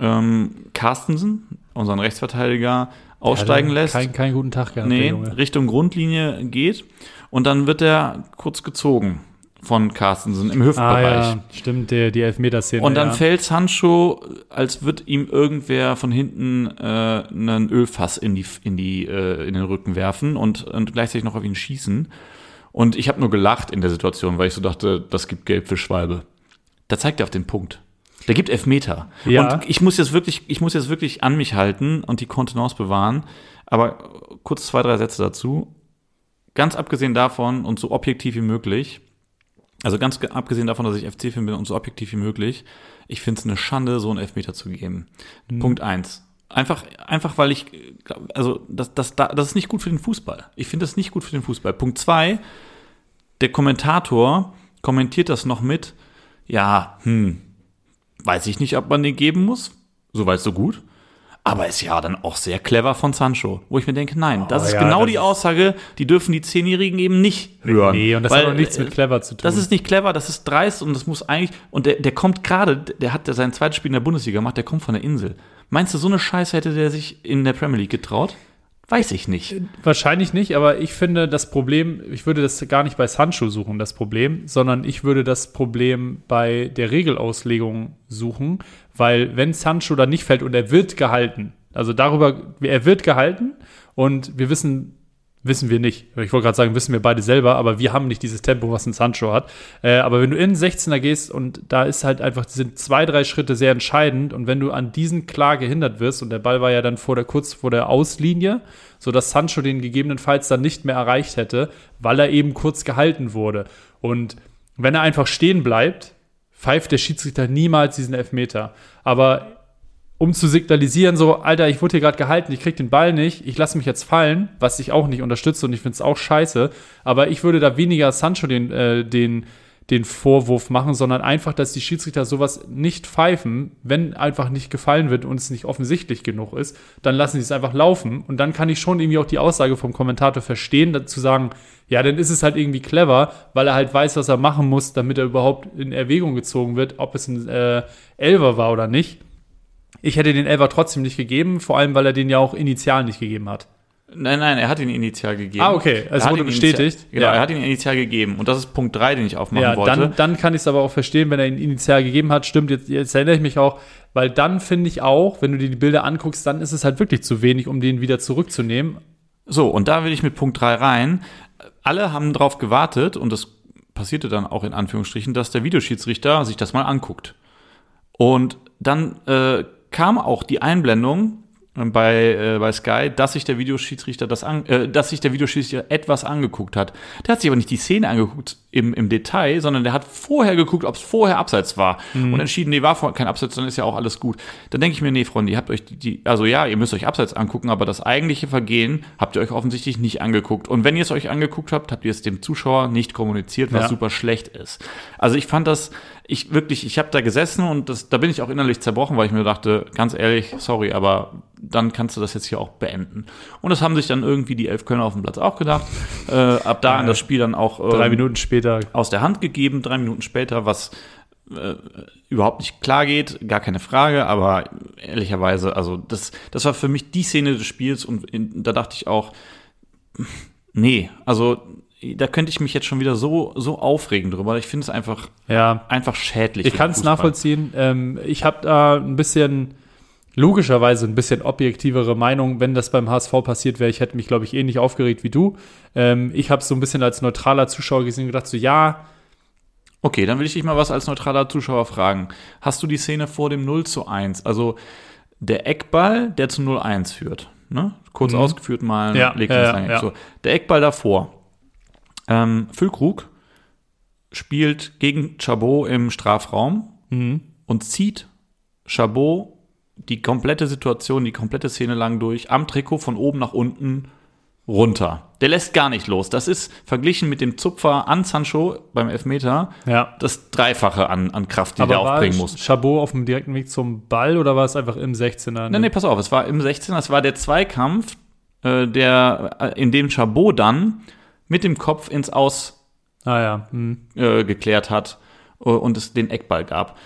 ähm, Carstensen, unseren Rechtsverteidiger, aussteigen Hat lässt. Kein, keinen guten Tag gehabt, nee. Richtung Grundlinie geht und dann wird er kurz gezogen von Carstensen im Ah Hüftbereich. ja, stimmt, der, die Elfmeterszene. Und dann ja. fällt Sancho, als wird ihm irgendwer von hinten äh, einen Ölfass in die in die äh, in den Rücken werfen und, und gleichzeitig noch auf ihn schießen. Und ich habe nur gelacht in der Situation, weil ich so dachte, das gibt Gelb für Schwalbe. Da zeigt er auf den Punkt. Der gibt Elfmeter. Ja. Und ich muss jetzt wirklich, ich muss jetzt wirklich an mich halten und die Kontenance bewahren. Aber kurz zwei, drei Sätze dazu. Ganz abgesehen davon und so objektiv wie möglich, also ganz ge- abgesehen davon, dass ich FC-Fan bin und so objektiv wie möglich, ich finde es eine Schande, so einen Elfmeter zu geben. Punkt eins. Einfach, einfach weil ich, also das, das, da- das ist nicht gut für den Fußball. Ich finde das nicht gut für den Fußball. Punkt zwei, der Kommentator kommentiert das noch mit, ja, hm, weiß ich nicht, ob man den geben muss. Soweit so gut. Aber ist ja dann auch sehr clever von Sancho, wo ich mir denke, nein, das Oh, ist ja, genau das die Aussage, die dürfen die Zehnjährigen eben nicht hören. Nee, und das Weil, hat auch nichts mit äh, clever zu tun. Das ist nicht clever, das ist dreist und das muss eigentlich. Und der, der kommt gerade, der hat ja sein zweites Spiel in der Bundesliga gemacht, der kommt von der Insel. Meinst du, so eine Scheiße hätte der sich in der Premier League getraut? Weiß ich nicht. Wahrscheinlich nicht, aber ich finde das Problem, ich würde das gar nicht bei Sancho suchen, das Problem, sondern ich würde das Problem bei der Regelauslegung suchen, weil wenn Sancho da nicht fällt und er wird gehalten, also darüber, er wird gehalten und wir wissen, wissen wir nicht. Ich wollte gerade sagen, wissen wir beide selber, aber wir haben nicht dieses Tempo, was ein Sancho hat. Äh, aber wenn du in den 16er gehst und da ist halt einfach, sind zwei, drei Schritte sehr entscheidend und wenn du an diesen klar gehindert wirst und der Ball war ja dann vor der, kurz vor der Auslinie, sodass Sancho den gegebenenfalls dann nicht mehr erreicht hätte, weil er eben kurz gehalten wurde. Und wenn er einfach stehen bleibt, pfeift der Schiedsrichter niemals diesen Elfmeter. Aber um zu signalisieren, so, Alter, ich wurde hier gerade gehalten, ich krieg den Ball nicht, ich lasse mich jetzt fallen, was ich auch nicht unterstütze und ich finde es auch scheiße. Aber ich würde da weniger Sancho den, äh, den, den Vorwurf machen, sondern einfach, dass die Schiedsrichter sowas nicht pfeifen, wenn einfach nicht gefallen wird und es nicht offensichtlich genug ist, dann lassen sie es einfach laufen. Und dann kann ich schon irgendwie auch die Aussage vom Kommentator verstehen, dazu sagen, ja, dann ist es halt irgendwie clever, weil er halt weiß, was er machen muss, damit er überhaupt in Erwägung gezogen wird, ob es ein äh, Elver war oder nicht. Ich hätte den Elfer trotzdem nicht gegeben, vor allem, weil er den ja auch initial nicht gegeben hat. Nein, nein, er hat ihn initial gegeben. Ah, okay, es wurde bestätigt. Initial, genau, Ja. er hat ihn initial gegeben. Und das ist Punkt 3, den ich aufmachen Ja, wollte. dann, dann kann ich es aber auch verstehen, wenn er ihn initial gegeben hat. Stimmt, jetzt, jetzt erinnere ich mich auch, weil dann finde ich auch, wenn du dir die Bilder anguckst, dann ist es halt wirklich zu wenig, um den wieder zurückzunehmen. So, und da will ich mit Punkt 3 rein. Alle haben darauf gewartet, und das passierte dann auch in Anführungsstrichen, dass der Videoschiedsrichter sich das mal anguckt. Und dann äh, kam auch die Einblendung äh, bei, äh, bei Sky, dass sich der Videoschiedsrichter das an, äh, dass sich der Videoschiedsrichter etwas angeguckt hat. Der hat sich aber nicht die Szene angeguckt im, im Detail, sondern der hat vorher geguckt, ob es vorher abseits war und entschieden, nee, war vor, kein Abseits, dann ist ja auch alles gut. Dann denke ich mir, nee, Freunde, ihr habt euch die, die, also ja, ihr müsst euch Abseits angucken, aber das eigentliche Vergehen habt ihr euch offensichtlich nicht angeguckt. Und wenn ihr es euch angeguckt habt, habt ihr es dem Zuschauer nicht kommuniziert, was Ja. super schlecht ist. Also ich fand das, ich wirklich, ich habe da gesessen und das, da bin ich auch innerlich zerbrochen, weil ich mir dachte, ganz ehrlich, sorry, aber dann kannst du das jetzt hier auch beenden. Und das haben sich dann irgendwie die elf Kölner auf dem Platz auch gedacht. Äh, ab da an das Spiel dann auch Drei ähm, Minuten später. aus der Hand gegeben, drei Minuten später, was äh, überhaupt nicht klar geht, gar keine Frage, aber ehrlicherweise, also das, das war für mich die Szene des Spiels und in, da dachte ich auch, nee, also da könnte ich mich jetzt schon wieder so, so aufregen drüber. Ich finde es einfach, Ja, einfach schädlich. ich kann es nachvollziehen. Ähm, ich habe da ein bisschen, logischerweise ein bisschen objektivere Meinung, wenn das beim HSV passiert wäre. Ich hätte mich, glaube ich, ähnlich aufgeregt wie du. Ähm, ich habe es so ein bisschen als neutraler Zuschauer gesehen und gedacht, so ja, Okay, dann will ich dich mal was als neutraler Zuschauer fragen. Hast du die Szene vor dem 0 zu 1, also der Eckball, der zum 0-1 führt, ne? Kurz Mhm. ausgeführt mal, Ja, legt ja, ja. So, der Eckball davor. Ähm, Füllkrug spielt gegen Chabot im Strafraum Mhm. und zieht Chabot die komplette Situation, die komplette Szene lang durch, am Trikot von oben nach unten runter. Der lässt gar nicht los. Das ist verglichen mit dem Zupfer an Sancho beim Elfmeter Ja. das Dreifache an, an Kraft, die Aber der aufbringen muss. Chabot auf dem direkten Weg zum Ball oder war es einfach im 16er? Nee, nee, pass auf, es war im 16er, es war der Zweikampf, äh, der, äh, in dem Chabot dann mit dem Kopf ins Aus Ah ja. Hm. äh, geklärt hat äh, und es den Eckball gab.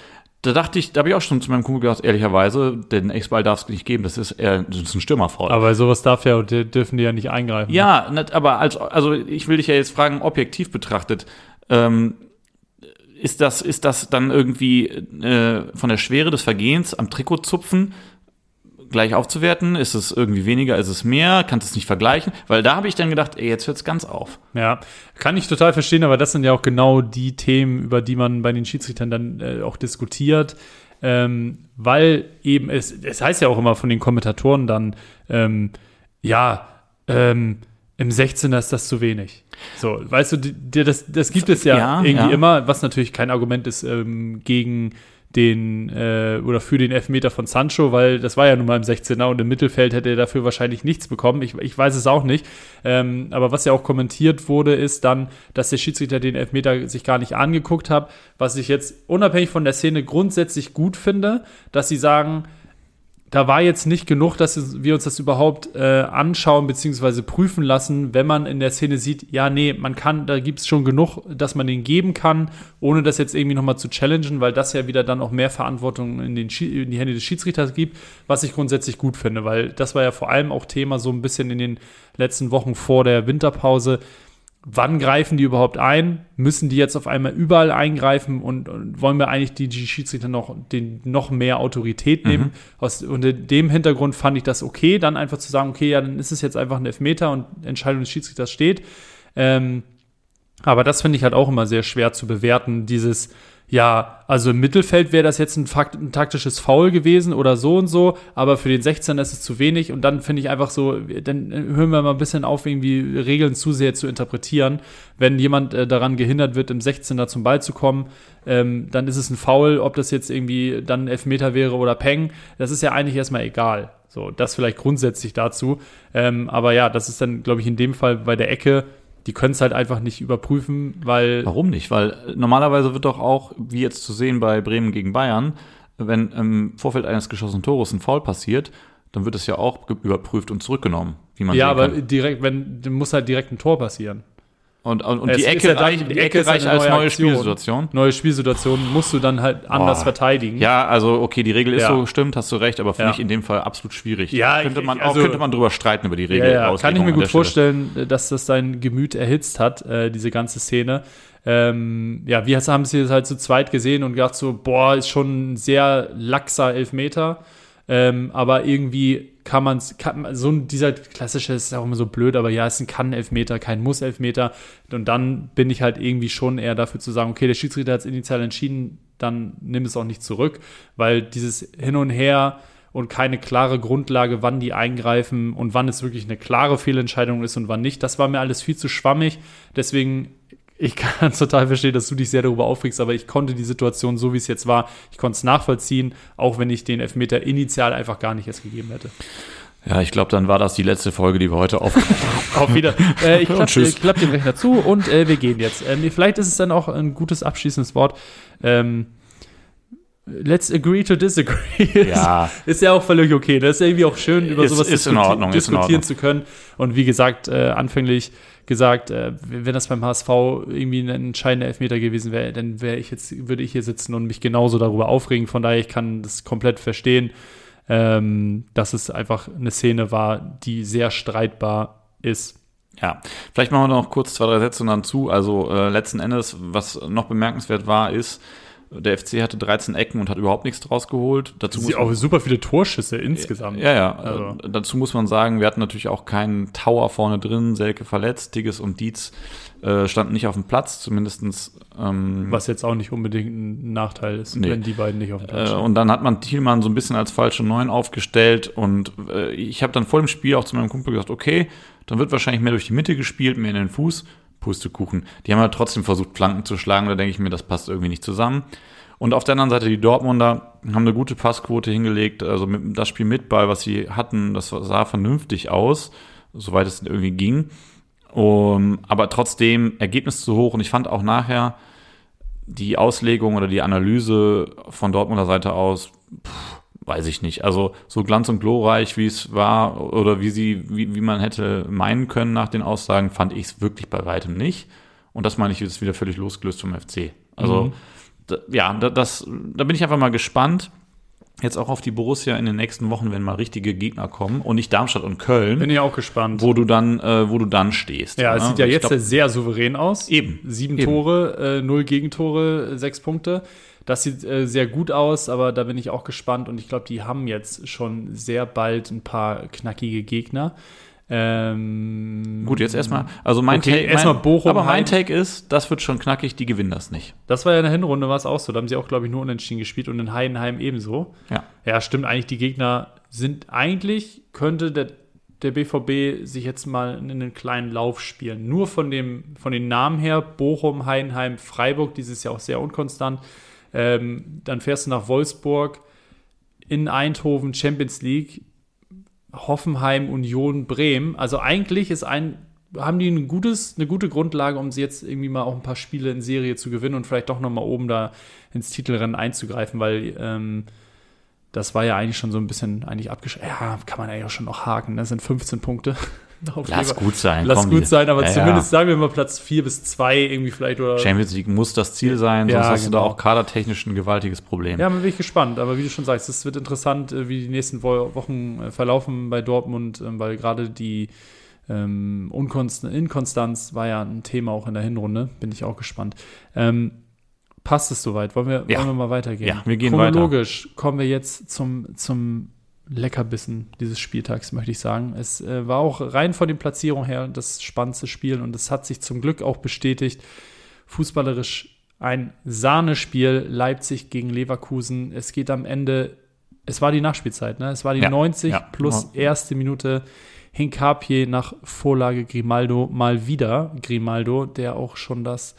Da dachte ich, da habe ich auch schon zu meinem Kumpel gesagt, ehrlicherweise, den Eckball darf es nicht geben, das ist, eher, das ist ein Stürmerfaul. Aber sowas darf ja, dürfen die ja nicht eingreifen. Ja, nicht, aber als, also ich will dich ja jetzt fragen, objektiv betrachtet, ähm, ist das, ist das dann irgendwie äh, von der Schwere des Vergehens am Trikot zupfen gleich aufzuwerten? Ist es irgendwie weniger, ist es mehr? Kannst du es nicht vergleichen? Weil da habe ich dann gedacht, ey, jetzt hört's ganz auf. Ja, kann ich total verstehen, aber das sind ja auch genau die Themen, über die man bei den Schiedsrichtern dann äh, auch diskutiert. Ähm, weil eben, es, es heißt ja auch immer von den Kommentatoren dann, ähm, ja, ähm, im 16er ist das zu wenig. So, weißt du, die, die, das, das gibt es ja, Ja, irgendwie ja. immer, was natürlich kein Argument ist ähm, gegen den äh, oder für den Elfmeter von Sancho, weil das war ja nun mal im 16er und im Mittelfeld hätte er dafür wahrscheinlich nichts bekommen. Ich, ich weiß es auch nicht. Ähm, aber was ja auch kommentiert wurde, ist dann, dass der Schiedsrichter den Elfmeter sich gar nicht angeguckt hat. Was ich jetzt unabhängig von der Szene grundsätzlich gut finde, dass sie sagen, da war jetzt nicht genug, dass wir uns das überhaupt äh, anschauen bzw. prüfen lassen, wenn man in der Szene sieht, ja, nee, man kann, da gibt es schon genug, dass man den geben kann, ohne das jetzt irgendwie nochmal zu challengen, weil das ja wieder dann auch mehr Verantwortung in, den in die Hände des Schiedsrichters gibt, was ich grundsätzlich gut finde, weil das war ja vor allem auch Thema so ein bisschen in den letzten Wochen vor der Winterpause. Wann greifen die überhaupt ein? Müssen die jetzt auf einmal überall eingreifen und, und wollen wir eigentlich die, die Schiedsrichter noch, den, noch mehr Autorität nehmen? Aus, unter dem Hintergrund fand ich das okay, dann einfach zu sagen, okay, ja, dann ist es jetzt einfach ein Elfmeter und Entscheidung des Schiedsrichters steht. Ähm, aber das finde ich halt auch immer sehr schwer zu bewerten, dieses, ja, also im Mittelfeld wäre das jetzt ein, ein taktisches Foul gewesen oder so und so, aber für den 16 ist es zu wenig und dann finde ich einfach so, dann hören wir mal ein bisschen auf, irgendwie Regeln zu sehr zu interpretieren. Wenn jemand äh, daran gehindert wird, im 16er zum Ball zu kommen, ähm, dann ist es ein Foul, ob das jetzt irgendwie dann Elfmeter wäre oder Peng, das ist ja eigentlich erstmal egal. So, das vielleicht grundsätzlich dazu. Ähm, aber ja, das ist dann, glaube ich, in dem Fall bei der Ecke, die können es halt einfach nicht überprüfen, weil Warum nicht? Weil normalerweise wird doch auch, wie jetzt zu sehen bei Bremen gegen Bayern, wenn im Vorfeld eines geschossenen Tores ein Foul passiert, dann wird es ja auch überprüft und zurückgenommen, wie man ja, aber kann. direkt, wenn dann muss halt direkt ein Tor passieren. Und, und, und die Ecke, ja dann- reicht, die Ecke reicht als neue neue. Spielsituation. Neue Spielsituationen musst du dann halt anders Boah. verteidigen. Ja, also okay, die Regel ist Ja. so, stimmt, hast du recht, aber finde Ja. ich in dem Fall absolut schwierig. Ja, könnte man also- auch könnte man drüber streiten über die Regel. Ja. Kann ich mir gut vorstellen, dass das dein Gemüt erhitzt hat, äh, diese ganze Szene. Ähm, ja, wir haben es hier halt zu zweit gesehen und gedacht so, boah, ist schon ein sehr laxer Elfmeter. Ähm, aber irgendwie kann man es, so ein, dieser klassische ist auch immer so blöd, aber ja, es ist ein Kann-Elfmeter, kein Muss-Elfmeter. Und dann bin ich halt irgendwie schon eher dafür zu sagen, okay, der Schiedsrichter hat es initial entschieden, dann nimm es auch nicht zurück, weil dieses Hin und Her und keine klare Grundlage, wann die eingreifen und wann es wirklich eine klare Fehlentscheidung ist und wann nicht, das war mir alles viel zu schwammig. Deswegen ich kann total verstehen, dass du dich sehr darüber aufregst, aber ich konnte die Situation so, wie es jetzt war, ich konnte es nachvollziehen, auch wenn ich den Elfmeter initial einfach gar nicht erst gegeben hätte. Ja, ich glaube, dann war das die letzte Folge, die wir heute aufgenommen Auf wieder. Äh, ich klappe klapp den Rechner zu und äh, wir gehen jetzt. Ähm, vielleicht ist es dann auch ein gutes abschließendes Wort. Ähm, let's agree to disagree. Ja. ist ja auch völlig okay. Das ist ja irgendwie auch schön, über Ist- sowas ist diskuti- Ordnung, diskutieren zu können. Und wie gesagt, äh, anfänglich gesagt, äh, wenn das beim HSV irgendwie ein entscheidender Elfmeter gewesen wäre, dann wäre ich jetzt, würde ich hier sitzen und mich genauso darüber aufregen. Von daher, ich kann das komplett verstehen, ähm, dass es einfach eine Szene war, die sehr streitbar ist. Ja, vielleicht machen wir noch kurz zwei, drei Sätze dann zu. Also äh, letzten Endes, was noch bemerkenswert war, ist, der FC hatte 13 Ecken und hat überhaupt nichts draus geholt. Dazu Sie muss auch super viele Torschüsse insgesamt. ja, ja. Also. äh, Dazu muss man sagen, wir hatten natürlich auch keinen Tower vorne drin, Selke verletzt, Tigges und Dietz äh, standen nicht auf dem Platz, zumindestens ähm, Was jetzt auch nicht unbedingt ein Nachteil ist, Nee. wenn die beiden nicht auf dem Platz Äh, stehen. und dann hat man Thielmann so ein bisschen als falsche Neun aufgestellt und äh, ich habe dann vor dem Spiel auch zu meinem Kumpel gesagt, okay, dann wird wahrscheinlich mehr durch die Mitte gespielt, mehr in den Fuß. Pustekuchen. Die haben ja trotzdem versucht, Flanken zu schlagen. Da denke ich mir, das passt irgendwie nicht zusammen. Und auf der anderen Seite die Dortmunder haben eine gute Passquote hingelegt. Also mit, das Spiel mit Ball, was sie hatten, das sah vernünftig aus, soweit es irgendwie ging. Um, aber trotzdem Ergebnis zu hoch und ich fand auch nachher die Auslegung oder die Analyse von Dortmunder Seite aus, pff, weiß ich nicht. Also so glanz und glorreich, wie es war oder wie sie, wie, wie man hätte meinen können nach den Aussagen, fand ich es wirklich bei weitem nicht. Und das meine ich jetzt wieder völlig losgelöst vom FC. Also Mhm. da, ja, da, das, da bin ich einfach mal gespannt. Jetzt auch auf die Borussia in den nächsten Wochen, wenn mal richtige Gegner kommen und nicht Darmstadt und Köln, Bin ich auch gespannt. wo du dann, äh, wo du dann stehst. ja, es ne? sieht ja jetzt glaub, sehr souverän aus. Eben. Sieben Eben. Tore, äh, null Gegentore, sechs Punkte. Das sieht äh, sehr gut aus, aber da bin ich auch gespannt und ich glaube, die haben jetzt schon sehr bald ein paar knackige Gegner. Ähm, Gut, jetzt erstmal. Also mein Okay, Take, erstmal Bochum, aber mein Heim. Take ist, das wird schon knackig, die gewinnen das nicht. Das war ja in der Hinrunde, war es auch so. Da haben sie auch, glaube ich, nur unentschieden gespielt und in Heidenheim ebenso. Ja. Ja, stimmt. Eigentlich, die Gegner sind eigentlich, könnte der, der BVB sich jetzt mal in einen kleinen Lauf spielen. Nur von, dem, von den Namen her, Bochum, Heidenheim, Freiburg, dieses Jahr auch sehr unkonstant. Ähm, dann fährst du nach Wolfsburg, in Eindhoven, Champions League, Hoffenheim, Union, Bremen. Also eigentlich ist ein, haben die ein gutes, eine gute Grundlage, um sie jetzt irgendwie mal auch ein paar Spiele in Serie zu gewinnen und vielleicht doch noch mal oben da ins Titelrennen einzugreifen, weil ähm, das war ja eigentlich schon so ein bisschen eigentlich abgeschlossen. Ja, kann man eigentlich auch schon noch haken. Das sind 15 Punkte. Lass gut sein. Lass komm, gut sein, aber Ja, zumindest sagen wir mal Platz 4 bis 2 irgendwie vielleicht oder. Champions League muss das Ziel sein, sonst hast du da genau. auch kadertechnisch ein gewaltiges Problem. Ja, bin ich gespannt. Aber wie du schon sagst, es wird interessant, äh, wie die nächsten Wo Wochen äh, verlaufen bei Dortmund, ähm, weil gerade die ähm, Unkonst Inkonstanz war ja ein Thema auch in der Hinrunde. Bin ich auch gespannt. Ähm, passt es soweit? Wollen wir, Ja. wollen wir mal weitergehen? Ja, wir gehen Chronologisch kommen wir jetzt zum, zum Leckerbissen dieses Spieltags, möchte ich sagen. Es äh, war auch rein von den Platzierungen her das spannendste Spiel und es hat sich zum Glück auch bestätigt. Fußballerisch ein Sahnespiel, Leipzig gegen Leverkusen. Es geht am Ende, es war die Nachspielzeit, ne? Es war die Ja, 90 ja. plus erste Minute. Hinkapier nach Vorlage Grimaldo mal wieder. Grimaldo, der auch schon das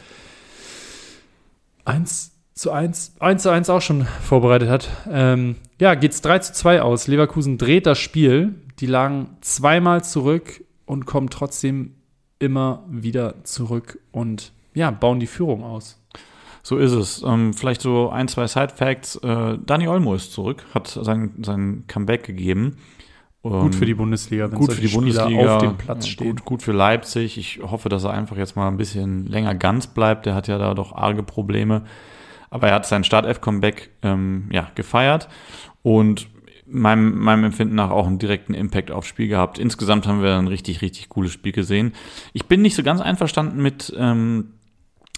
1 zu 1, 1 zu 1 auch schon vorbereitet hat. Ähm, ja, geht's 3 zu 2 aus. Leverkusen dreht das Spiel. Die lagen zweimal zurück und kommen trotzdem immer wieder zurück und ja, bauen die Führung aus. So ist es. Ähm, vielleicht so ein, zwei Side-Facts. Äh, Dani Olmo ist zurück, hat sein, sein Comeback gegeben. Gut Ähm, für die Bundesliga, wenn gut für die Spieler Bundesliga, auf dem Platz ja, stehen. Gut, gut für Leipzig. Ich hoffe, dass er einfach jetzt mal ein bisschen länger ganz bleibt. Der hat ja da doch arge Probleme. Aber er hat sein Startelf-Comeback ähm, ja, gefeiert und meinem, meinem Empfinden nach auch einen direkten Impact aufs Spiel gehabt. Insgesamt haben wir ein richtig, richtig cooles Spiel gesehen. Ich bin nicht so ganz einverstanden mit, ähm,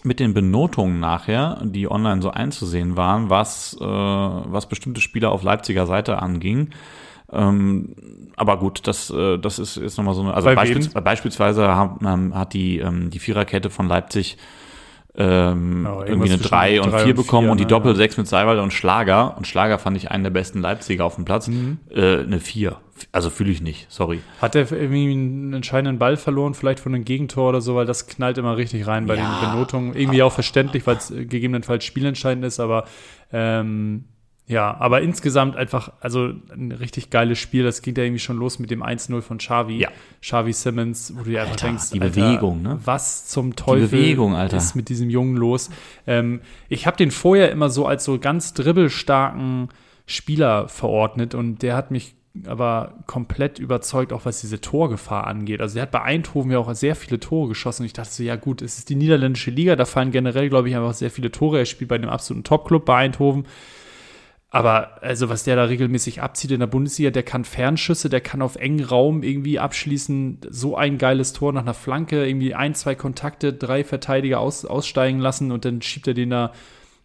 mit den Benotungen nachher, die online so einzusehen waren, was, äh, was bestimmte Spieler auf Leipziger Seite anging. Ähm, aber gut, das, äh, das ist jetzt nochmal so eine. Also Bei beispiels, wem? beispielsweise hat, ähm, hat die, ähm, die Viererkette von Leipzig ähm, irgendwie eine zwischen 3 und drei 4 und bekommen und die ne, Doppel ja. 6 mit Seiwalder und Schlager. Und Schlager fand ich einen der besten Leipziger auf dem Platz. Mhm. Äh, eine 4. Also fühle ich nicht, sorry. Hat er irgendwie einen entscheidenden Ball verloren, vielleicht von einem Gegentor oder so, weil das knallt immer richtig rein bei Ja. den Benotungen. Irgendwie auch verständlich, weil es äh, gegebenenfalls spielentscheidend ist, aber ähm, ja, aber insgesamt einfach, also ein richtig geiles Spiel. Das ging ja irgendwie schon los mit dem 1-0 von Xavi. Ja. Xavi Simmons, wo du dir einfach Alter, denkst, die Bewegung, ne? Was zum Teufel Bewegung, Alter. ist mit diesem Jungen los? Ähm, ich habe den vorher immer so als so ganz dribbelstarken Spieler verordnet und der hat mich aber komplett überzeugt, auch was diese Torgefahr angeht. Also er hat bei Eindhoven ja auch sehr viele Tore geschossen und ich dachte so, ja gut, es ist die niederländische Liga, da fallen generell, glaube ich, einfach sehr viele Tore. Er spielt bei einem absoluten Top-Club bei Eindhoven. Aber also, was der da regelmäßig abzieht in der Bundesliga, der kann Fernschüsse, der kann auf engen Raum irgendwie abschließen. So ein geiles Tor nach einer Flanke, irgendwie ein, zwei Kontakte, drei Verteidiger aus, aussteigen lassen und dann schiebt er den da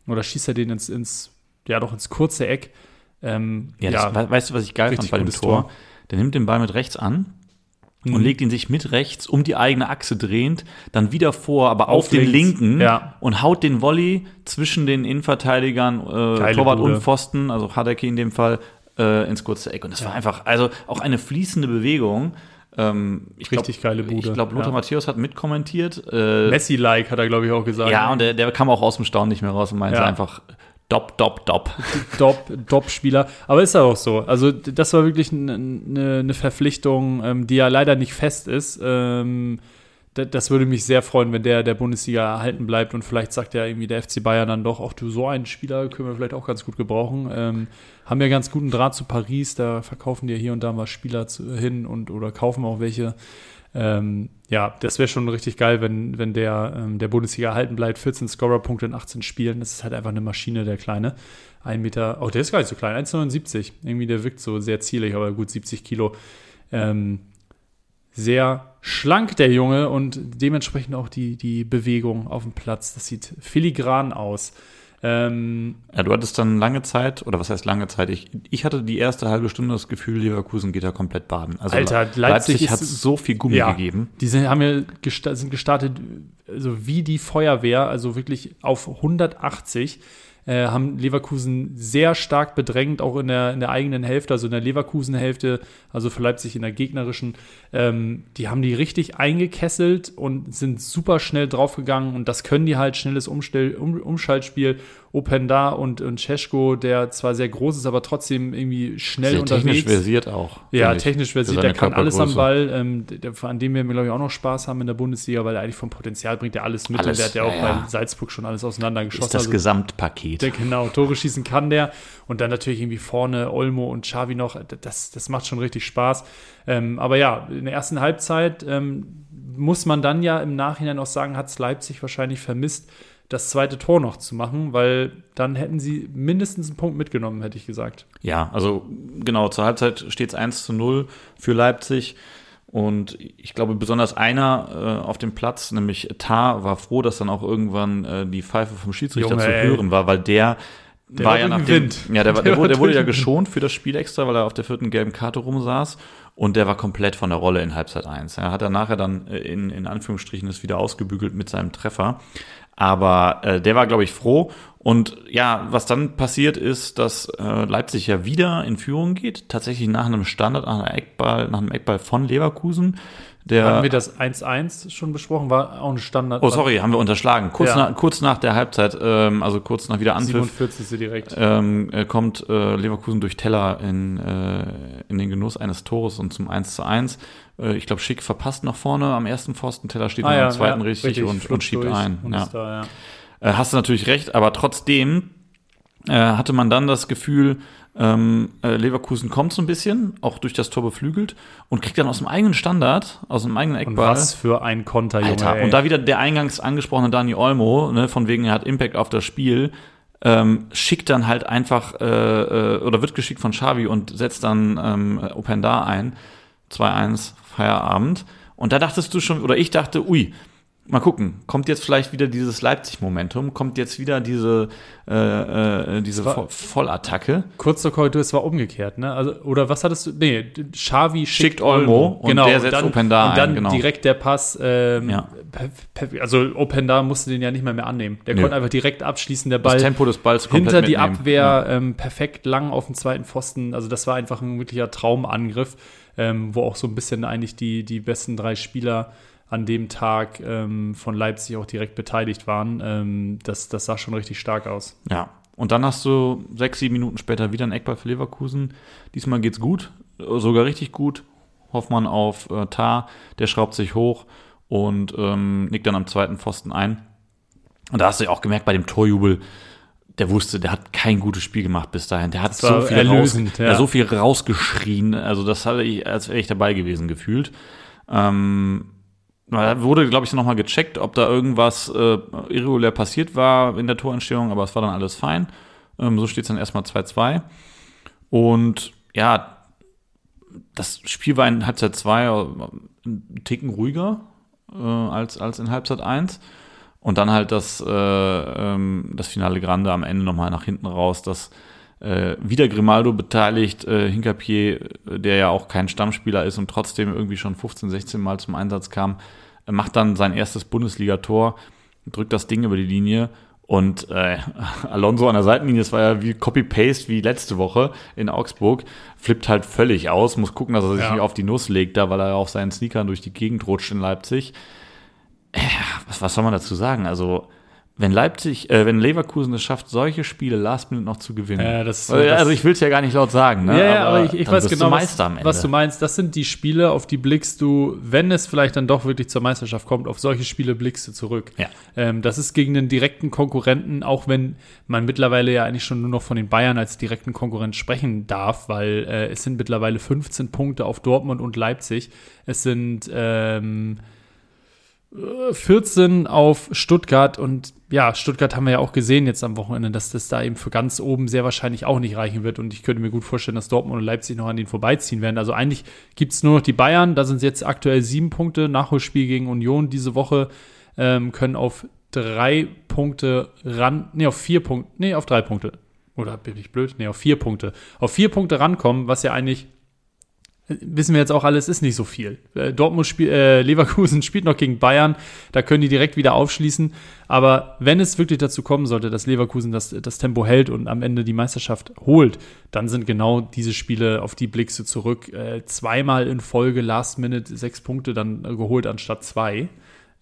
oder schießt er den ins, ins ja doch ins kurze Eck. Ähm, Ja, das, we- weißt du, was ich geil fand bei dem Tor? Tor. Der nimmt den Ball mit rechts an und Mhm. legt ihn sich mit rechts um die eigene Achse drehend, dann wieder vor, aber auf, Auf den links, linken ja. und haut den Volley zwischen den Innenverteidigern, äh, Torwart Bude. und Pfosten, also Hadeke in dem Fall, äh, ins kurze Eck. Und das war einfach, also auch eine fließende Bewegung. Ähm, ich glaub- Richtig geile Bude, Ich glaube, Lothar ja. Matthäus hat mitkommentiert. Äh, Messi-like hat er, glaube ich, auch gesagt. ja, und der, der kam auch aus dem Staunen nicht mehr raus und meinte Ja. einfach, dop, dop, dop. Top, Top-Spieler. Aber ist ja auch so. Also, das war wirklich eine, eine Verpflichtung, ähm, die ja leider nicht fest ist. Ähm, das würde mich sehr freuen, wenn der der Bundesliga erhalten bleibt und vielleicht sagt ja irgendwie der FC Bayern dann doch, auch du, so einen Spieler können wir vielleicht auch ganz gut gebrauchen. Ähm, haben ja ganz guten Draht zu Paris, da verkaufen die ja hier und da mal Spieler zu, hin und oder kaufen auch welche. Ähm, ja, das wäre schon richtig geil, wenn, wenn der, ähm, der Bundesliga erhalten bleibt. 14 Scorerpunkte in 18 Spielen. Das ist halt einfach eine Maschine, der Kleine. Ein Meter, oh, der ist gar nicht so klein, 1,79. Irgendwie, der wirkt so sehr zielig, aber gut 70 Kilo. Ähm, sehr schlank, der Junge, und dementsprechend auch die, die Bewegung auf dem Platz. Das sieht filigran aus. Ähm, ja, du hattest dann lange Zeit, oder was heißt lange Zeit? Ich, ich hatte die erste halbe Stunde das Gefühl, Leverkusen geht da komplett baden. Also Alter, Leipzig, Leipzig hat so viel Gummi ja, gegeben. Die sind, haben ja gesta sind gestartet, also wie die Feuerwehr, also wirklich auf 180 äh, haben Leverkusen sehr stark bedrängt, auch in der, in der eigenen Hälfte, also in der Leverkusen-Hälfte, also für Leipzig in der gegnerischen. Ähm, die haben die richtig eingekesselt und sind super schnell draufgegangen und das können die halt, schnelles Umstell um Umschaltspiel Openda und, und Cesko, der zwar sehr groß ist, aber trotzdem irgendwie schnell sehr unterwegs. technisch versiert auch. Ja, technisch versiert, der kann alles am Ball, ähm, der, an dem wir, glaube ich, auch noch Spaß haben in der Bundesliga, weil er eigentlich vom Potenzial bringt er alles mit alles, und der hat ja auch ja, bei Salzburg schon alles auseinandergeschossen. Ist das also, Gesamtpaket. Der, genau, Tore schießen kann der und dann natürlich irgendwie vorne Olmo und Xavi noch, das, das macht schon richtig Spaß. Ähm, aber ja, in der ersten Halbzeit ähm, muss man dann ja im Nachhinein auch sagen, hat es Leipzig wahrscheinlich vermisst, das zweite Tor noch zu machen, weil dann hätten sie mindestens einen Punkt mitgenommen, hätte ich gesagt. Ja, also genau, zur Halbzeit steht es 1 zu 0 für Leipzig. Und ich glaube, besonders einer äh, auf dem Platz, nämlich Tar, war froh, dass dann auch irgendwann äh, die Pfeife vom Schiedsrichter Junge, zu hören war, weil der, der war ja nach dem, Wind. Ja, der, der, der, wurde, der wurde ja geschont für das Spiel extra, weil er auf der vierten gelben Karte rumsaß. Und der war komplett von der Rolle in Halbzeit 1. Er hat dann nachher dann äh, in, in Anführungsstrichen es wieder ausgebügelt mit seinem Treffer. Aber äh, der war, glaube ich, froh. Und ja, was dann passiert ist, dass äh, Leipzig ja wieder in Führung geht, tatsächlich nach einem Standard, nach einem Eckball, nach einem Eckball von Leverkusen. Der, haben wir das 1-1 schon besprochen? War auch ein Standard. Oh, sorry, haben wir unterschlagen. Kurz, ja. nach, kurz nach der Halbzeit, ähm, also kurz nach wieder Anpfiff, 47. direkt. Ähm, äh, kommt äh, Leverkusen durch Teller in, äh, in den Genuss eines Tores und zum 1 zu 1. Äh, ich glaube, Schick verpasst noch vorne am ersten Pfosten, Teller steht ah, ja, am zweiten ja, richtig, richtig, und, und schiebt ein. Ja. Da, äh, hast du natürlich recht, aber trotzdem äh, hatte man dann das Gefühl, ähm, äh, Leverkusen kommt so ein bisschen, auch durch das Tor beflügelt und kriegt dann aus dem eigenen Standard, aus dem eigenen Eckball. Und was für ein Konter, Junge. Alter, und da wieder der eingangs angesprochene Dani Olmo, ne, von wegen er hat Impact auf das Spiel, ähm, schickt dann halt einfach äh, äh, oder wird geschickt von Xavi und setzt dann ähm, Openda ein. 2-1, Feierabend. Und da dachtest du schon, oder ich dachte, ui, mal gucken, kommt jetzt vielleicht wieder dieses Leipzig-Momentum, kommt jetzt wieder diese, äh, äh, diese war, Vollattacke. Kurz zur Korrektur, es war umgekehrt, ne? Also, oder was hattest du? Nee, Xavi schickt, schickt Olmo, und genau, der setzt dann, Open da Und dann genau. direkt der Pass, ähm, ja. also Open da musste den ja nicht mehr mehr annehmen. Der Nö. konnte einfach direkt abschließen, der Ball. Das Tempo des Balls Hinter die mitnehmen. Abwehr, ja. ähm, perfekt lang auf dem zweiten Pfosten. Also das war einfach ein wirklicher Traumangriff, ähm, wo auch so ein bisschen eigentlich die, die besten drei Spieler an dem Tag ähm, von Leipzig auch direkt beteiligt waren. Ähm, das, das sah schon richtig stark aus. Ja. Und dann hast du sechs, sieben Minuten später wieder ein Eckball für Leverkusen. Diesmal geht's gut, sogar richtig gut. Hoffmann auf äh, Tar, der schraubt sich hoch und ähm, nickt dann am zweiten Pfosten ein. Und da hast du ja auch gemerkt bei dem Torjubel, der wusste, der hat kein gutes Spiel gemacht bis dahin. Der hat so viel, raus, ja. so viel rausgeschrien. Also das hatte ich, als wäre ich dabei gewesen gefühlt. Ähm, da wurde, glaube ich, nochmal gecheckt, ob da irgendwas äh, irregulär passiert war in der Torentstehung, aber es war dann alles fein. Ähm, so steht es dann erstmal 2-2. Und ja, das Spiel war in Halbzeit 2 äh, ein Ticken ruhiger äh, als, als in Halbzeit 1. Und dann halt das, äh, ähm, das Finale Grande am Ende nochmal nach hinten raus, dass äh, wieder Grimaldo beteiligt, äh, Hinkapier, der ja auch kein Stammspieler ist und trotzdem irgendwie schon 15, 16 Mal zum Einsatz kam, macht dann sein erstes Bundesligator, drückt das Ding über die Linie und äh, Alonso an der Seitenlinie, das war ja wie Copy-Paste wie letzte Woche in Augsburg, flippt halt völlig aus, muss gucken, dass er sich ja. nicht auf die Nuss legt, da weil er auf seinen Sneakern durch die Gegend rutscht in Leipzig. Äh, was, was soll man dazu sagen? Also wenn Leipzig, äh, wenn Leverkusen es schafft, solche Spiele last minute noch zu gewinnen. Ja, das ist so, also das- ich will es ja gar nicht laut sagen, ne? Ja, ja, aber, ich, ich weiß genau, was, was du meinst. Das sind die Spiele, auf die blickst du, wenn es vielleicht dann doch wirklich zur Meisterschaft kommt, auf solche Spiele blickst du zurück. Ja. Ähm, das ist gegen den direkten Konkurrenten, auch wenn man mittlerweile ja eigentlich schon nur noch von den Bayern als direkten Konkurrent sprechen darf, weil äh, es sind mittlerweile 15 Punkte auf Dortmund und Leipzig. Es sind ähm, äh, 14 auf Stuttgart und ja, Stuttgart haben wir ja auch gesehen jetzt am Wochenende, dass das da eben für ganz oben sehr wahrscheinlich auch nicht reichen wird und ich könnte mir gut vorstellen, dass Dortmund und Leipzig noch an denen vorbeiziehen werden. Also eigentlich gibt es nur noch die Bayern, da sind es jetzt aktuell sieben Punkte, Nachholspiel gegen Union diese Woche, ähm, können auf drei Punkte ran, nee, auf vier Punkte, nee, auf drei Punkte. Oder bin ich blöd? Nee, auf vier Punkte. Auf vier Punkte rankommen, was ja eigentlich wissen wir jetzt auch alles, ist nicht so viel. Äh, Dortmund spielt, äh, Leverkusen spielt noch gegen Bayern, da können die direkt wieder aufschließen. Aber wenn es wirklich dazu kommen sollte, dass Leverkusen das, das Tempo hält und am Ende die Meisterschaft holt, dann sind genau diese Spiele, auf die blickst du zurück. Äh, zweimal in Folge Last Minute sechs Punkte dann äh, geholt anstatt zwei.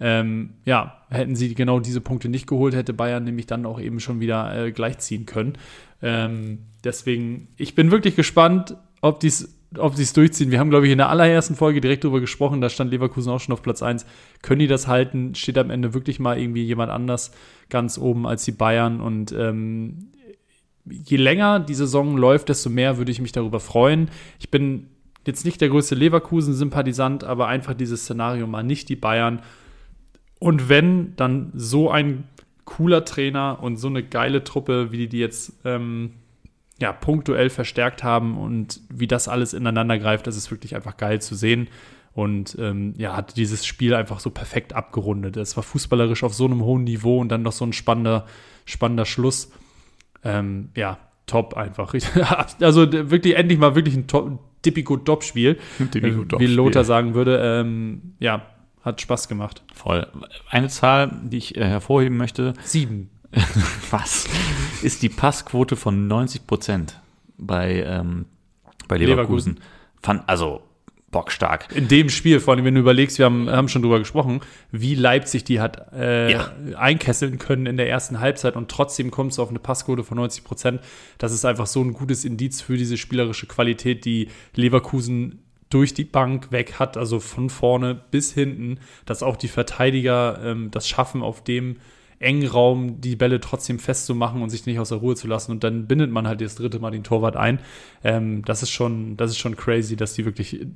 Ähm, ja, hätten sie genau diese Punkte nicht geholt, hätte Bayern nämlich dann auch eben schon wieder äh, gleichziehen können. Ähm, deswegen, ich bin wirklich gespannt, ob dies ob sie es durchziehen. Wir haben, glaube ich, in der allerersten Folge direkt darüber gesprochen, da stand Leverkusen auch schon auf Platz 1. Können die das halten? Steht am Ende wirklich mal irgendwie jemand anders ganz oben als die Bayern? Und ähm, je länger die Saison läuft, desto mehr würde ich mich darüber freuen. Ich bin jetzt nicht der größte Leverkusen-Sympathisant, aber einfach dieses Szenario mal nicht die Bayern. Und wenn, dann so ein cooler Trainer und so eine geile Truppe, wie die die jetzt ähm, ja, punktuell verstärkt haben und wie das alles ineinander greift, das ist wirklich einfach geil zu sehen. Und ähm, ja, hat dieses Spiel einfach so perfekt abgerundet. Es war fußballerisch auf so einem hohen Niveau und dann noch so ein spannender, spannender Schluss. Ähm, ja, top einfach. also wirklich endlich mal wirklich ein top, Tipico-Top-Spiel, Tipico-Top-Spiel. wie Lothar sagen würde. Ähm, ja, hat Spaß gemacht. Voll. Eine Zahl, die ich äh, hervorheben möchte, Sieben. was ist die Passquote von 90 Prozent bei, ähm, bei Leverkusen? Leverkusen. Fand, also bockstark. In dem Spiel, vor allem, wenn du überlegst, wir haben, haben schon drüber gesprochen, wie Leipzig die hat äh, Ja. einkesseln können in der ersten Halbzeit und trotzdem kommst du auf eine Passquote von 90 Prozent. Das ist einfach so ein gutes Indiz für diese spielerische Qualität, die Leverkusen durch die Bank weg hat, also von vorne bis hinten, dass auch die Verteidiger ähm, das schaffen, auf dem engen Raum die Bälle trotzdem festzumachen und sich nicht aus der Ruhe zu lassen. Und dann bindet man halt das dritte Mal den Torwart ein. Ähm, das ist schon, das ist schon crazy, dass die wirklich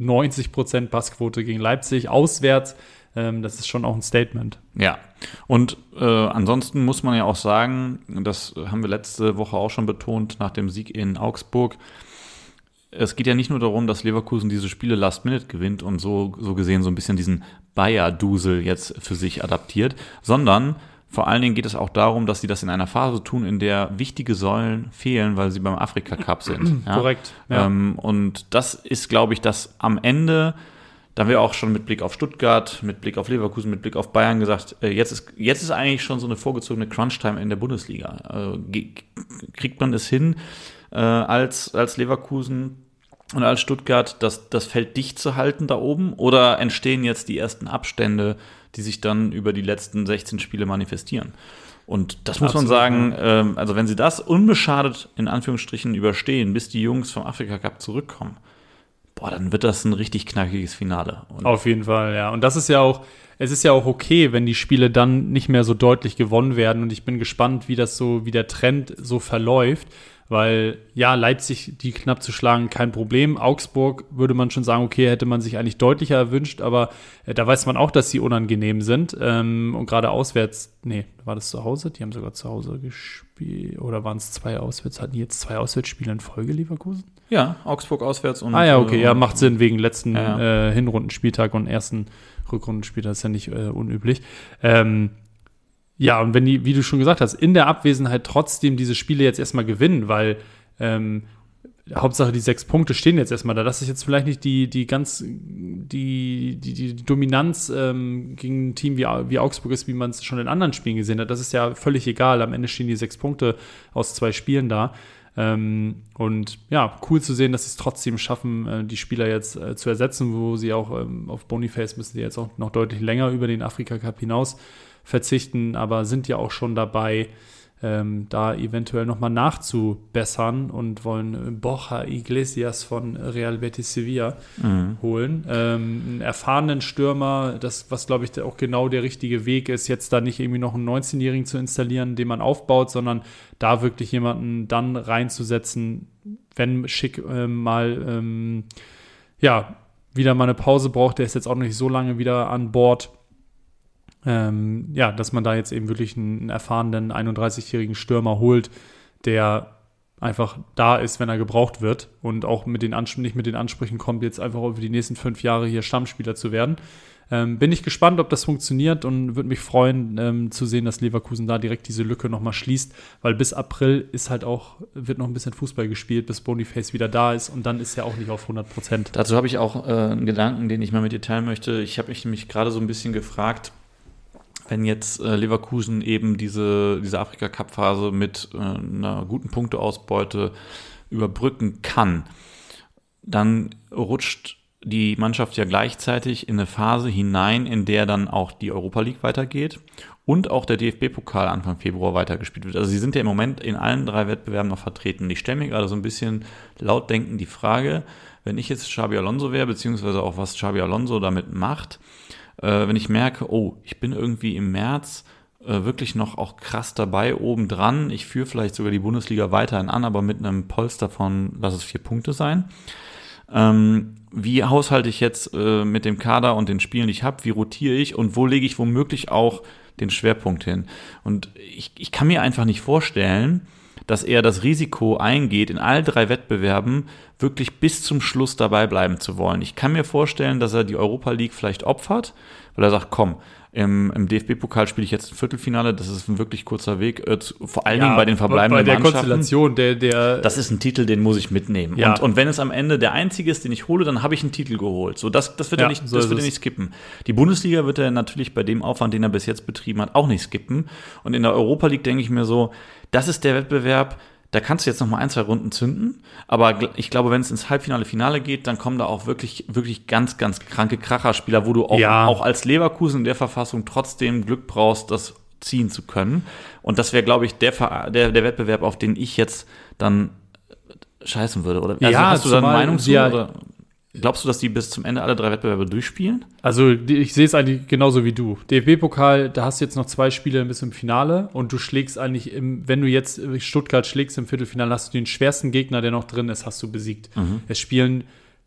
90% Passquote gegen Leipzig auswärts. Ähm, das ist schon auch ein Statement. Ja, und äh, ansonsten muss man ja auch sagen, das haben wir letzte Woche auch schon betont nach dem Sieg in Augsburg. Es geht ja nicht nur darum, dass Leverkusen diese Spiele Last Minute gewinnt und so, so gesehen so ein bisschen diesen Bayer-Dusel jetzt für sich adaptiert, sondern vor allen Dingen geht es auch darum, dass sie das in einer Phase tun, in der wichtige Säulen fehlen, weil sie beim Afrika Cup sind. Ja? Korrekt, ja. Ähm, und das ist, glaube ich, das am Ende, da haben wir auch schon mit Blick auf Stuttgart, mit Blick auf Leverkusen, mit Blick auf Bayern gesagt, äh, jetzt, ist, jetzt ist eigentlich schon so eine vorgezogene Crunch-Time in der Bundesliga. Äh, kriegt man es hin, äh, als, als Leverkusen und als Stuttgart das, das Feld dicht zu halten da oben? Oder entstehen jetzt die ersten Abstände, die sich dann über die letzten 16 Spiele manifestieren? Und das muss man sagen, ähm, also wenn sie das unbeschadet in Anführungsstrichen überstehen, bis die Jungs vom Afrika Cup zurückkommen, boah, dann wird das ein richtig knackiges Finale. Und Auf jeden Fall, ja. Und das ist ja auch, es ist ja auch okay, wenn die Spiele dann nicht mehr so deutlich gewonnen werden. Und ich bin gespannt, wie das so, wie der Trend so verläuft. Weil, ja, Leipzig, die knapp zu schlagen, kein Problem. Augsburg würde man schon sagen, okay, hätte man sich eigentlich deutlicher erwünscht, aber äh, da weiß man auch, dass sie unangenehm sind. Ähm, und gerade auswärts, nee, war das zu Hause? Die haben sogar zu Hause gespielt. Oder waren es zwei Auswärts? Hatten die jetzt zwei Auswärtsspiele in Folge, Leverkusen? ja, Augsburg auswärts und Ah ja, okay, äh, ja, macht Sinn wegen letzten Ja. Äh, Hinrundenspieltag und ersten Rückrundenspieltag ist ja nicht äh, unüblich. Ähm, ja, und wenn die, wie du schon gesagt hast, in der Abwesenheit trotzdem diese Spiele jetzt erstmal gewinnen, weil ähm, Hauptsache die sechs Punkte stehen jetzt erstmal da. Das ist jetzt vielleicht nicht die, die ganz, die, die, die Dominanz ähm, gegen ein Team wie, wie Augsburg ist, wie man es schon in anderen Spielen gesehen hat. Das ist ja völlig egal. Am Ende stehen die sechs Punkte aus zwei Spielen da. Ähm, und ja, cool zu sehen, dass sie es trotzdem schaffen, äh, die Spieler jetzt äh, zu ersetzen, wo sie auch ähm, auf Boniface müssen sie jetzt auch noch deutlich länger über den Afrika Cup hinaus verzichten, aber sind ja auch schon dabei, ähm, da eventuell nochmal nachzubessern und wollen Borja Iglesias von Real Betis Sevilla mhm. holen. Ähm, einen erfahrenen Stürmer, das, was glaube ich auch genau der richtige Weg ist, jetzt da nicht irgendwie noch einen 19-Jährigen zu installieren, den man aufbaut, sondern da wirklich jemanden dann reinzusetzen, wenn Schick äh, mal ähm, ja, wieder mal eine Pause braucht, der ist jetzt auch nicht so lange wieder an Bord ähm, ja, dass man da jetzt eben wirklich einen, erfahrenen 31-jährigen Stürmer holt, der einfach da ist, wenn er gebraucht wird und auch mit den nicht mit den Ansprüchen kommt, jetzt einfach über die nächsten fünf Jahre hier Stammspieler zu werden. Ähm, bin ich gespannt, ob das funktioniert und würde mich freuen ähm, zu sehen, dass Leverkusen da direkt diese Lücke nochmal schließt, weil bis April ist halt auch, wird noch ein bisschen Fußball gespielt, bis Boniface wieder da ist und dann ist er auch nicht auf 100 Prozent. Dazu habe ich auch äh, einen Gedanken, den ich mal mit dir teilen möchte. Ich habe mich nämlich gerade so ein bisschen gefragt, wenn jetzt äh, Leverkusen eben diese, diese Afrika-Cup-Phase mit äh, einer guten Punkteausbeute überbrücken kann, dann rutscht die Mannschaft ja gleichzeitig in eine Phase hinein, in der dann auch die Europa League weitergeht und auch der DFB-Pokal Anfang Februar weitergespielt wird. Also sie sind ja im Moment in allen drei Wettbewerben noch vertreten. Ich stelle mir gerade so ein bisschen laut denken die Frage, wenn ich jetzt Xabi Alonso wäre, beziehungsweise auch was Xabi Alonso damit macht, äh, wenn ich merke, oh, ich bin irgendwie im März äh, wirklich noch auch krass dabei oben dran. Ich führe vielleicht sogar die Bundesliga weiterhin an, aber mit einem Polster von, lass es vier Punkte sein. Ähm, wie haushalte ich jetzt äh, mit dem Kader und den Spielen, die ich habe? Wie rotiere ich und wo lege ich womöglich auch den Schwerpunkt hin? Und ich, ich kann mir einfach nicht vorstellen, dass er das Risiko eingeht, in all drei Wettbewerben wirklich bis zum Schluss dabei bleiben zu wollen. Ich kann mir vorstellen, dass er die Europa League vielleicht opfert, weil er sagt, komm, im, im DFB-Pokal spiele ich jetzt ein Viertelfinale, das ist ein wirklich kurzer Weg, äh, zu, vor allen ja, Dingen bei den verbleibenden bei der Konstellation, der, der Das ist ein Titel, den muss ich mitnehmen. Ja. Und, und wenn es am Ende der einzige ist, den ich hole, dann habe ich einen Titel geholt. So, das, das wird ja, er nicht, so das wird er nicht skippen. Die Bundesliga wird er natürlich bei dem Aufwand, den er bis jetzt betrieben hat, auch nicht skippen. Und in der Europa League denke ich mir so, das ist der Wettbewerb, da kannst du jetzt noch mal ein, zwei Runden zünden. Aber ich glaube, wenn es ins Halbfinale, Finale geht, dann kommen da auch wirklich, wirklich ganz, ganz kranke Kracherspieler, wo du auch, ja. auch als Leverkusen in der Verfassung trotzdem Glück brauchst, das ziehen zu können. Und das wäre, glaube ich, der, der, der Wettbewerb, auf den ich jetzt dann scheißen würde. Oder also ja, hast du da eine Meinung zu? Ja, oder? Glaubst du, dass die bis zum Ende alle drei Wettbewerbe durchspielen? Also ich sehe es eigentlich genauso wie du. DFB-Pokal, da hast du jetzt noch zwei Spiele bis im Finale und du schlägst eigentlich, im, wenn du jetzt Stuttgart schlägst im Viertelfinale, hast du den schwersten Gegner, der noch drin ist, hast du besiegt. Mhm. Es spielen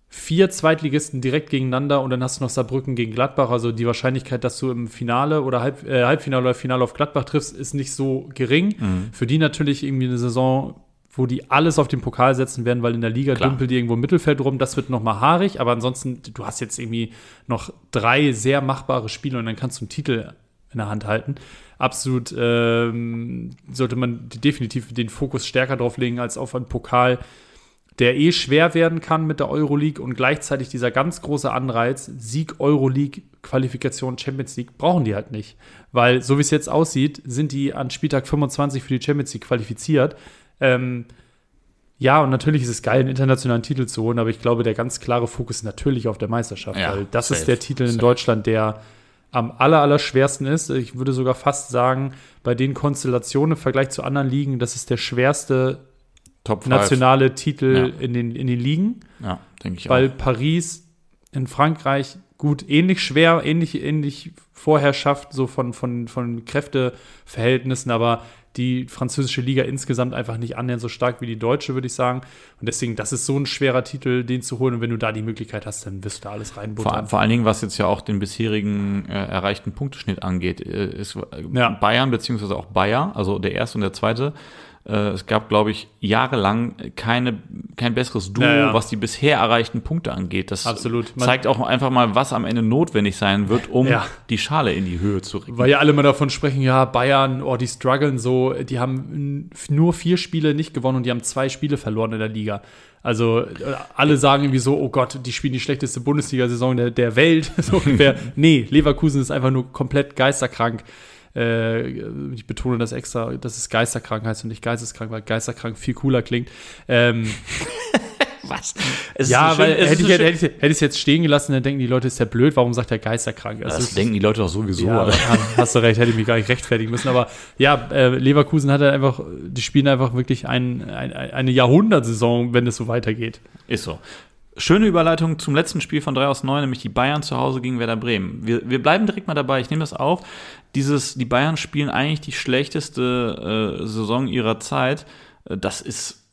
vier Zweitligisten direkt gegeneinander und dann hast du noch Saarbrücken gegen Gladbach. Also die Wahrscheinlichkeit, dass du im Finale oder Halb, äh, Halbfinale oder Finale auf Gladbach triffst, ist nicht so gering. Mhm. Für die natürlich irgendwie eine Saison wo die alles auf den Pokal setzen werden, weil in der Liga Klar. dümpelt die irgendwo im Mittelfeld rum. Das wird nochmal haarig, aber ansonsten, du hast jetzt irgendwie noch drei sehr machbare Spiele und dann kannst du einen Titel in der Hand halten. Absolut ähm, sollte man definitiv den Fokus stärker drauf legen als auf einen Pokal, der eh schwer werden kann mit der Euroleague und gleichzeitig dieser ganz große Anreiz, Sieg Euroleague, Qualifikation Champions League, brauchen die halt nicht. Weil so wie es jetzt aussieht, sind die an Spieltag 25 für die Champions League qualifiziert. Ähm, ja, und natürlich ist es geil, einen internationalen Titel zu holen, aber ich glaube, der ganz klare Fokus ist natürlich auf der Meisterschaft, ja, weil das safe, ist der Titel in safe. Deutschland, der am aller, aller schwersten ist. Ich würde sogar fast sagen, bei den Konstellationen im Vergleich zu anderen Ligen, das ist der schwerste nationale Titel ja. in, den, in den Ligen. Ja, denke ich Weil auch. Paris in Frankreich gut ähnlich schwer, ähnlich, ähnlich Vorherrschaft, so von, von, von Kräfteverhältnissen, aber die französische Liga insgesamt einfach nicht annähernd so stark wie die deutsche, würde ich sagen. Und deswegen, das ist so ein schwerer Titel, den zu holen. Und wenn du da die Möglichkeit hast, dann wirst du da alles reinbuttern. Vor, vor allen Dingen, was jetzt ja auch den bisherigen äh, erreichten Punkteschnitt angeht, äh, ist ja. Bayern beziehungsweise auch Bayer, also der erste und der zweite, äh, es gab, glaube ich, jahrelang keine, kein besseres Duo, ja, ja. was die bisher erreichten Punkte angeht. Das zeigt auch einfach mal, was am Ende notwendig sein wird, um ja. die Schale in die Höhe zu rücken. Weil ja alle mal davon sprechen, ja, Bayern, oh, die strugglen so, die haben nur vier Spiele nicht gewonnen und die haben zwei Spiele verloren in der Liga. Also äh, alle sagen irgendwie so, oh Gott, die spielen die schlechteste Bundesliga-Saison der, der Welt. so ungefähr. nee, Leverkusen ist einfach nur komplett geisterkrank. Äh, ich betone das extra, dass es geisterkrank heißt und nicht geisteskrank, weil geisterkrank viel cooler klingt. Ähm, Was? ja, so weil hätte ich, hätte, ich, hätte ich es jetzt stehen gelassen, dann denken die Leute, ist der blöd, warum sagt der geisterkrank? Das, das denken die Leute doch sowieso. Ja, hast du recht, hätte ich mich gar nicht rechtfertigen müssen. Aber ja, äh, Leverkusen hat einfach, die spielen einfach wirklich ein, ein, eine Jahrhundertsaison, wenn es so weitergeht. Ist so. Schöne Überleitung zum letzten Spiel von 3 aus 9, nämlich die Bayern zu Hause gegen Werder Bremen. Wir, wir bleiben direkt mal dabei, ich nehme das auf. Dieses, die Bayern spielen eigentlich die schlechteste äh, Saison ihrer Zeit. Äh, das ist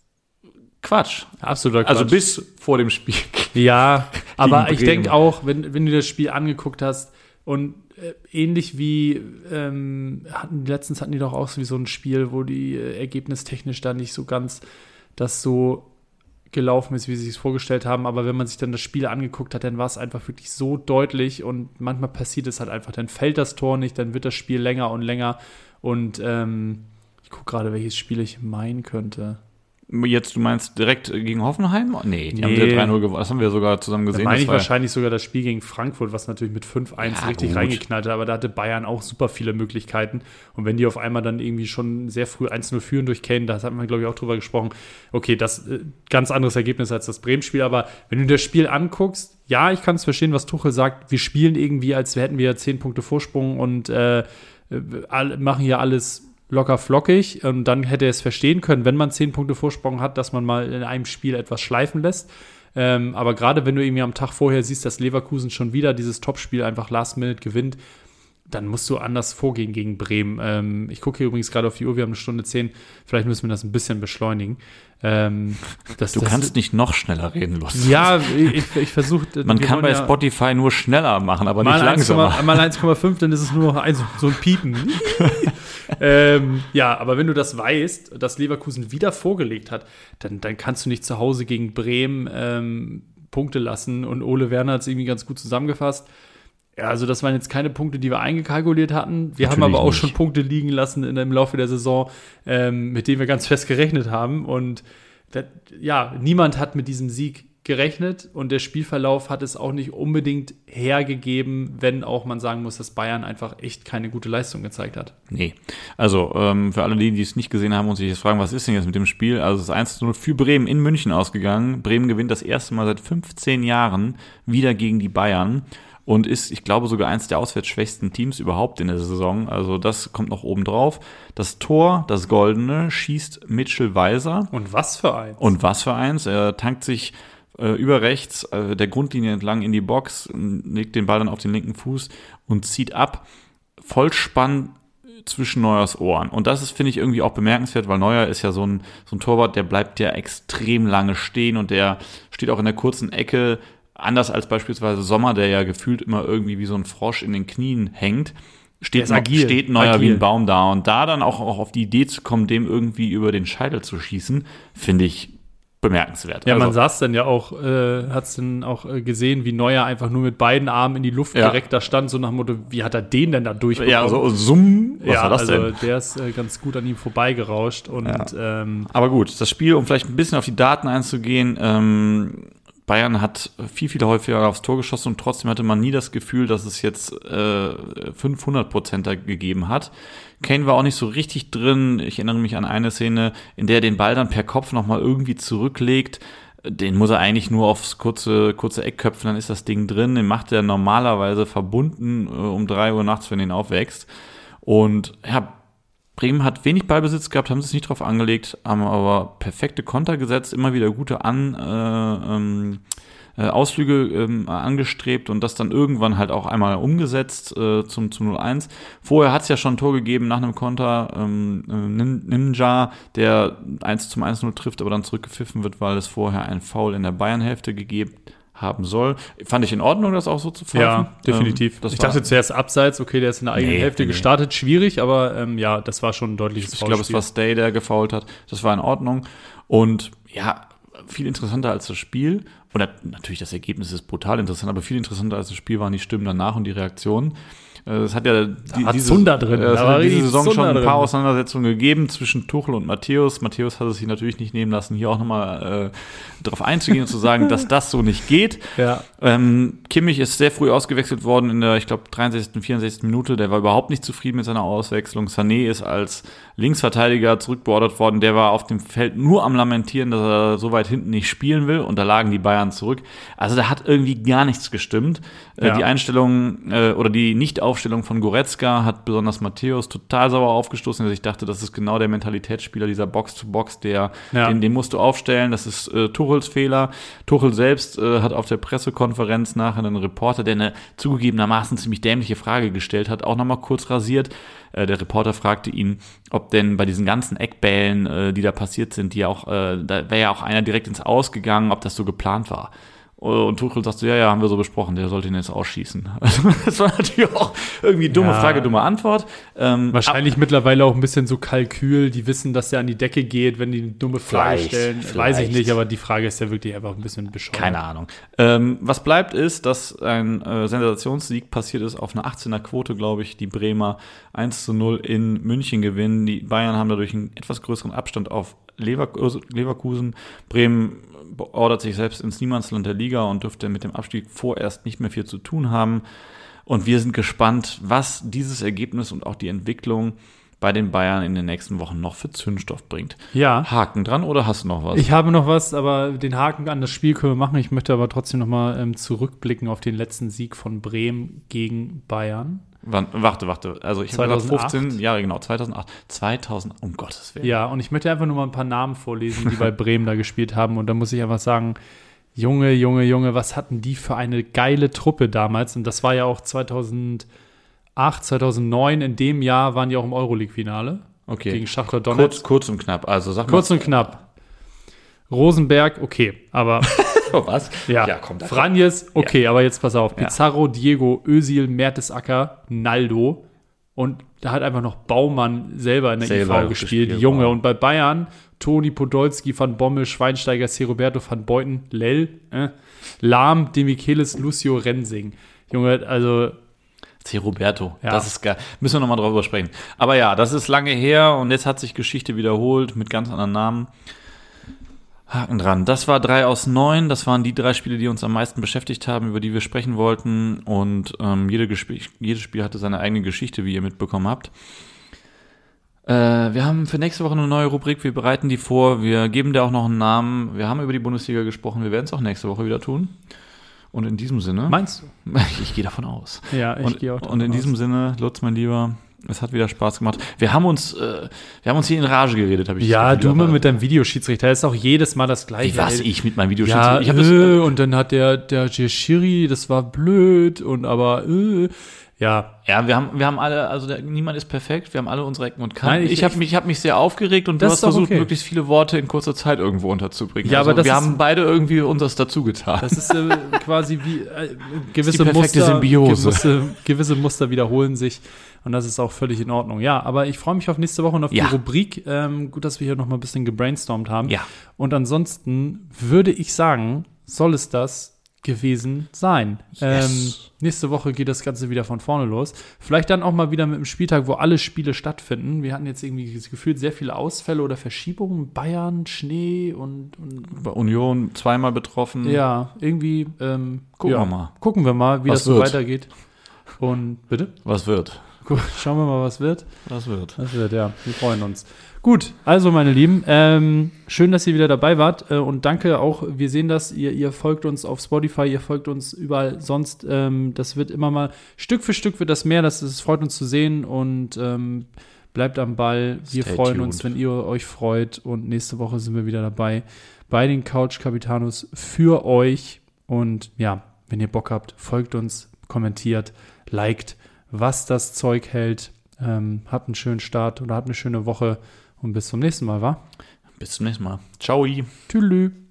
Quatsch. Absoluter also Quatsch. Also bis vor dem Spiel. Ja, aber ich denke auch, wenn, wenn du das Spiel angeguckt hast und äh, ähnlich wie ähm, hatten, letztens hatten die doch auch so ein Spiel, wo die äh, ergebnistechnisch da nicht so ganz das so gelaufen ist, wie sie es vorgestellt haben. Aber wenn man sich dann das Spiel angeguckt hat, dann war es einfach wirklich so deutlich und manchmal passiert es halt einfach. Dann fällt das Tor nicht, dann wird das Spiel länger und länger. Und ähm, ich gucke gerade, welches Spiel ich meinen könnte. Jetzt, du meinst direkt gegen Hoffenheim? Nee, die nee. haben ja 3-0 gewonnen. Das haben wir sogar zusammen gesehen. Da meine ich wahrscheinlich sogar das Spiel gegen Frankfurt, was natürlich mit 5-1 ja, richtig gut. reingeknallt hat. Aber da hatte Bayern auch super viele Möglichkeiten. Und wenn die auf einmal dann irgendwie schon sehr früh 1-0 führen durch Kane, da haben wir, glaube ich, auch drüber gesprochen. Okay, das äh, ganz anderes Ergebnis als das Bremen-Spiel. Aber wenn du das Spiel anguckst, ja, ich kann es verstehen, was Tuchel sagt. Wir spielen irgendwie, als hätten wir 10 Punkte Vorsprung und äh, äh machen hier alles locker flockig. Und dann hätte er es verstehen können, wenn man zehn Punkte Vorsprung hat, dass man mal in einem Spiel etwas schleifen lässt. Ähm, aber gerade wenn du irgendwie am Tag vorher siehst, dass Leverkusen schon wieder dieses Topspiel einfach Last Minute gewinnt, dann musst du anders vorgehen gegen Bremen. Ähm, ich gucke hier übrigens gerade auf die Uhr, wir haben eine Stunde zehn. Vielleicht müssen wir das ein bisschen beschleunigen. Ähm, das, du das, kannst nicht noch schneller reden, Lust. Ja, ich, ich versuche. Man kann bei ja Spotify nur schneller machen, aber nicht langsamer. 1, mal 1,5, dann ist es nur noch ein, so ein Piepen. ähm, ja, aber wenn du das weißt, dass Leverkusen wieder vorgelegt hat, dann, dann kannst du nicht zu Hause gegen Bremen ähm, Punkte lassen. Und Ole Werner hat es irgendwie ganz gut zusammengefasst. Ja, also das waren jetzt keine Punkte, die wir eingekalkuliert hatten. Wir Natürlich haben aber auch nicht. schon Punkte liegen lassen in, im Laufe der Saison, ähm, mit denen wir ganz fest gerechnet haben. Und das, ja, niemand hat mit diesem Sieg gerechnet und der Spielverlauf hat es auch nicht unbedingt hergegeben, wenn auch man sagen muss, dass Bayern einfach echt keine gute Leistung gezeigt hat. Nee. Also ähm, für alle, die, die es nicht gesehen haben und sich jetzt fragen, was ist denn jetzt mit dem Spiel? Also es ist 1 0 für Bremen in München ausgegangen. Bremen gewinnt das erste Mal seit 15 Jahren wieder gegen die Bayern und ist, ich glaube, sogar eins der auswärtsschwächsten Teams überhaupt in der Saison. Also das kommt noch oben drauf. Das Tor, das Goldene, schießt Mitchell Weiser. Und was für eins? Und was für eins. Er tankt sich äh, über rechts äh, der Grundlinie entlang in die Box, legt den Ball dann auf den linken Fuß und zieht ab. Vollspann zwischen Neuers Ohren. Und das ist, finde ich, irgendwie auch bemerkenswert, weil Neuer ist ja so ein, so ein Torwart, der bleibt ja extrem lange stehen und der steht auch in der kurzen Ecke Anders als beispielsweise Sommer, der ja gefühlt immer irgendwie wie so ein Frosch in den Knien hängt, steht, noch, agil, steht neuer agil. wie ein Baum da. Und da dann auch, auch auf die Idee zu kommen, dem irgendwie über den Scheitel zu schießen, finde ich bemerkenswert. Ja, also, man saß dann ja auch, äh, hat es dann auch äh, gesehen, wie Neuer einfach nur mit beiden Armen in die Luft ja. direkt da stand, so nach dem Motto, wie hat er den denn da durchbekommen? Ja, so summ, was ja, war das also denn? der ist äh, ganz gut an ihm vorbeigerauscht und ja. ähm, Aber gut, das Spiel, um vielleicht ein bisschen auf die Daten einzugehen, ähm, Bayern hat viel, viel häufiger aufs Tor geschossen und trotzdem hatte man nie das Gefühl, dass es jetzt äh, 500 Prozenter gegeben hat. Kane war auch nicht so richtig drin. Ich erinnere mich an eine Szene, in der er den Ball dann per Kopf nochmal irgendwie zurücklegt. Den muss er eigentlich nur aufs kurze, kurze Eck köpfen, dann ist das Ding drin. Den macht er normalerweise verbunden äh, um drei Uhr nachts, wenn ihn aufwächst. Und ja, Bremen hat wenig Ballbesitz gehabt, haben sich nicht drauf angelegt, haben aber perfekte Konter gesetzt, immer wieder gute An, äh, ähm, äh, Ausflüge ähm, angestrebt und das dann irgendwann halt auch einmal umgesetzt äh, zum, zum 0-1. Vorher hat es ja schon ein Tor gegeben nach einem Konter, ähm, äh, Ninja, der 1 zum 1-0 trifft, aber dann zurückgepfiffen wird, weil es vorher ein Foul in der Bayern-Hälfte gegeben haben soll. Fand ich in Ordnung, das auch so zu pfeifen. Ja, definitiv. Ähm, ich dachte zuerst abseits, okay, der ist in der eigenen nee, Hälfte nee. gestartet, schwierig, aber ähm, ja, das war schon ein deutliches Ich glaube, es war Stay, der gefault hat. Das war in Ordnung. Und ja, viel interessanter als das Spiel. Oder natürlich, das Ergebnis ist brutal interessant, aber viel interessanter als das Spiel waren die Stimmen danach und die Reaktionen. Äh, Es hat ja die, war diese, Zunder drin, äh, Es hat diese Saison schon Zunder ein drin. paar Auseinandersetzungen gegeben zwischen Tuchel und Matthäus. Matthäus hat es sich natürlich nicht nehmen lassen, hier auch nochmal äh, darauf einzugehen und zu sagen, dass das so nicht geht. Ja. Ähm, Kimmich ist sehr früh ausgewechselt worden in der, ich glaube, 63., 64. Minute. Der war überhaupt nicht zufrieden mit seiner Auswechslung. Sané ist als Linksverteidiger zurückbeordert worden. Der war auf dem Feld nur am Lamentieren, dass er so weit hinten nicht spielen will. Und da lagen die Bayern zurück. Also da hat irgendwie gar nichts gestimmt. Äh, Ja. Die Einstellung äh, oder die Nichtaufstellung von Goretzka hat besonders Matthäus total sauer aufgestoßen. Also ich dachte, das ist genau der Mentalitätsspieler, dieser Box-to-Box, der Ja. den, den musst du aufstellen. Das ist äh, Tuchels Fehler. Tuchel selbst äh, hat auf der Pressekonferenz nachher einen Reporter, der eine zugegebenermaßen ziemlich dämliche Frage gestellt hat, auch nochmal kurz rasiert. Äh, der Reporter fragte ihn, ob denn bei diesen ganzen Eckbällen, äh, die da passiert sind, die auch, äh, da wäre ja auch einer direkt ins Ausgegangen, ob das so geplant war. Und Tuchel sagt so, ja, ja, haben wir so besprochen, der sollte ihn jetzt ausschießen. Also, das war natürlich auch irgendwie dumme Ja. Frage, dumme Antwort. Ähm, Wahrscheinlich mittlerweile auch ein bisschen so Kalkül, die wissen, dass der an die Decke geht, wenn die eine dumme Frage Vielleicht, stellen. Weiß ich nicht, aber die Frage ist ja wirklich einfach ein bisschen bescheuert. Keine Ahnung. Ähm, was bleibt ist, dass ein äh, Sensationssieg passiert ist auf einer 18er Quote, glaube ich. Die Bremer 1 zu 0 in München gewinnen. Die Bayern haben dadurch einen etwas größeren Abstand auf Lever Leverkusen. Bremen ordert sich selbst ins Niemandsland der Liga und dürfte mit dem Abstieg vorerst nicht mehr viel zu tun haben. Und wir sind gespannt, was dieses Ergebnis und auch die Entwicklung bei den Bayern in den nächsten Wochen noch für Zündstoff bringt. Ja. Haken dran oder hast du noch was? Ich habe noch was, aber den Haken an das Spiel können wir machen. Ich möchte aber trotzdem noch mal ähm, zurückblicken auf den letzten Sieg von Bremen gegen Bayern. Wann, warte, warte. Also ich habe gesagt 2008? 15 Jahre, genau, 2008. 2000, um Gottes Willen. Ja, und ich möchte einfach nur mal ein paar Namen vorlesen, die bei Bremen da gespielt haben. Und da muss ich einfach sagen, Junge, Junge, Junge, was hatten die für eine geile Truppe damals? Und das war ja auch 2008, 2009. In dem Jahr waren die auch im Euroleague-Finale Okay. gegen Schachtar Kurz, Donetsk. kurz und knapp. Also sag Kurz und knapp. Rosenberg, okay, aber mal. was? ja. Ja, komm, da Franjes, okay, aber jetzt pass auf. Ja. Pizarro, Diego, Özil, Mertesacker, Naldo und da hat einfach noch Baumann selber in der Selber IV auch gespielt, gespielt, Junge. wow. Und bei Bayern Toni Podolski, Van Bommel, Schweinsteiger, C. Roberto van Beuten, Lell, äh, Lahm, Demichelis, Lucio Rensing. Junge, also C. Roberto. Ja. Das ist geil. Müssen wir nochmal drüber sprechen. Aber ja, das ist lange her und jetzt hat sich Geschichte wiederholt mit ganz anderen Namen. Haken dran. Das war drei aus neun. Das waren die drei Spiele, die uns am meisten beschäftigt haben, über die wir sprechen wollten. Und ähm, jede Gesp- jedes Spiel hatte seine eigene Geschichte, wie ihr mitbekommen habt. Äh, wir haben für nächste Woche eine neue Rubrik. Wir bereiten die vor. Wir geben der auch noch einen Namen. Wir haben über die Bundesliga gesprochen. Wir werden es auch nächste Woche wieder tun. Und in diesem Sinne. meinst du? Ich gehe davon aus. Ja, ich gehe auch und in davon diesem aus. Sinne, Lutz, mein Lieber, es hat wieder Spaß gemacht. Wir haben uns, äh, wir haben uns hier in Rage geredet, habe ich Ja, du mal mit deinem Videoschiedsrichter. Das ist auch jedes Mal das gleiche. Wie was ich mit Ja, meinem Videoschiedsrichter? ich habe das, äh, und dann hat der, der Schiri, das war blöd und aber, äh, ja, ja, wir haben, wir haben alle, also der, niemand ist perfekt. Wir haben alle unsere Ecken und Kanten. Nein, ich- ich habe mich, ich habe mich sehr aufgeregt und du hast versucht, okay. möglichst viele Worte in kurzer Zeit irgendwo unterzubringen. Ja, also aber das wir ist- haben beide irgendwie unseres dazu getan. Das ist äh, quasi wie äh, gewisse perfekte Muster, Symbiose. Gewisse, gewisse Muster wiederholen sich und das ist auch völlig in Ordnung. Ja, aber ich freue mich auf nächste Woche und auf Ja. die Rubrik. Ähm, gut, dass wir hier noch mal ein bisschen gebrainstormt haben. Ja. Und ansonsten würde ich sagen, soll es das gewesen sein. Yes. Ähm, nächste Woche geht das Ganze wieder von vorne los. Vielleicht dann auch mal wieder mit einem Spieltag, wo alle Spiele stattfinden. Wir hatten jetzt irgendwie das Gefühl, sehr viele Ausfälle oder Verschiebungen. Bayern, Schnee und, und Bei Union zweimal betroffen. ja, irgendwie. Ähm, Gucken ja. wir mal. Gucken wir mal, wie Was das so wird. weitergeht. Und bitte? Was wird? Gu- Schauen wir mal, was wird. Was wird? Was wird, ja. Wir freuen uns. Gut, also meine Lieben, ähm, schön, dass ihr wieder dabei wart äh, und danke auch, wir sehen das, ihr, ihr folgt uns auf Spotify, ihr folgt uns überall sonst, ähm, das wird immer mal, Stück für Stück wird das mehr, das, das freut uns zu sehen und ähm, bleibt am Ball, wir Stay freuen tuned. uns, wenn ihr euch freut und nächste Woche sind wir wieder dabei bei den Couch Capitanos für euch und ja, wenn ihr Bock habt, folgt uns, kommentiert, liked, was das Zeug hält. Ähm, habt einen schönen Start oder habt eine schöne Woche und bis zum nächsten Mal, wa? Bis zum nächsten Mal. Ciao. Tschüss.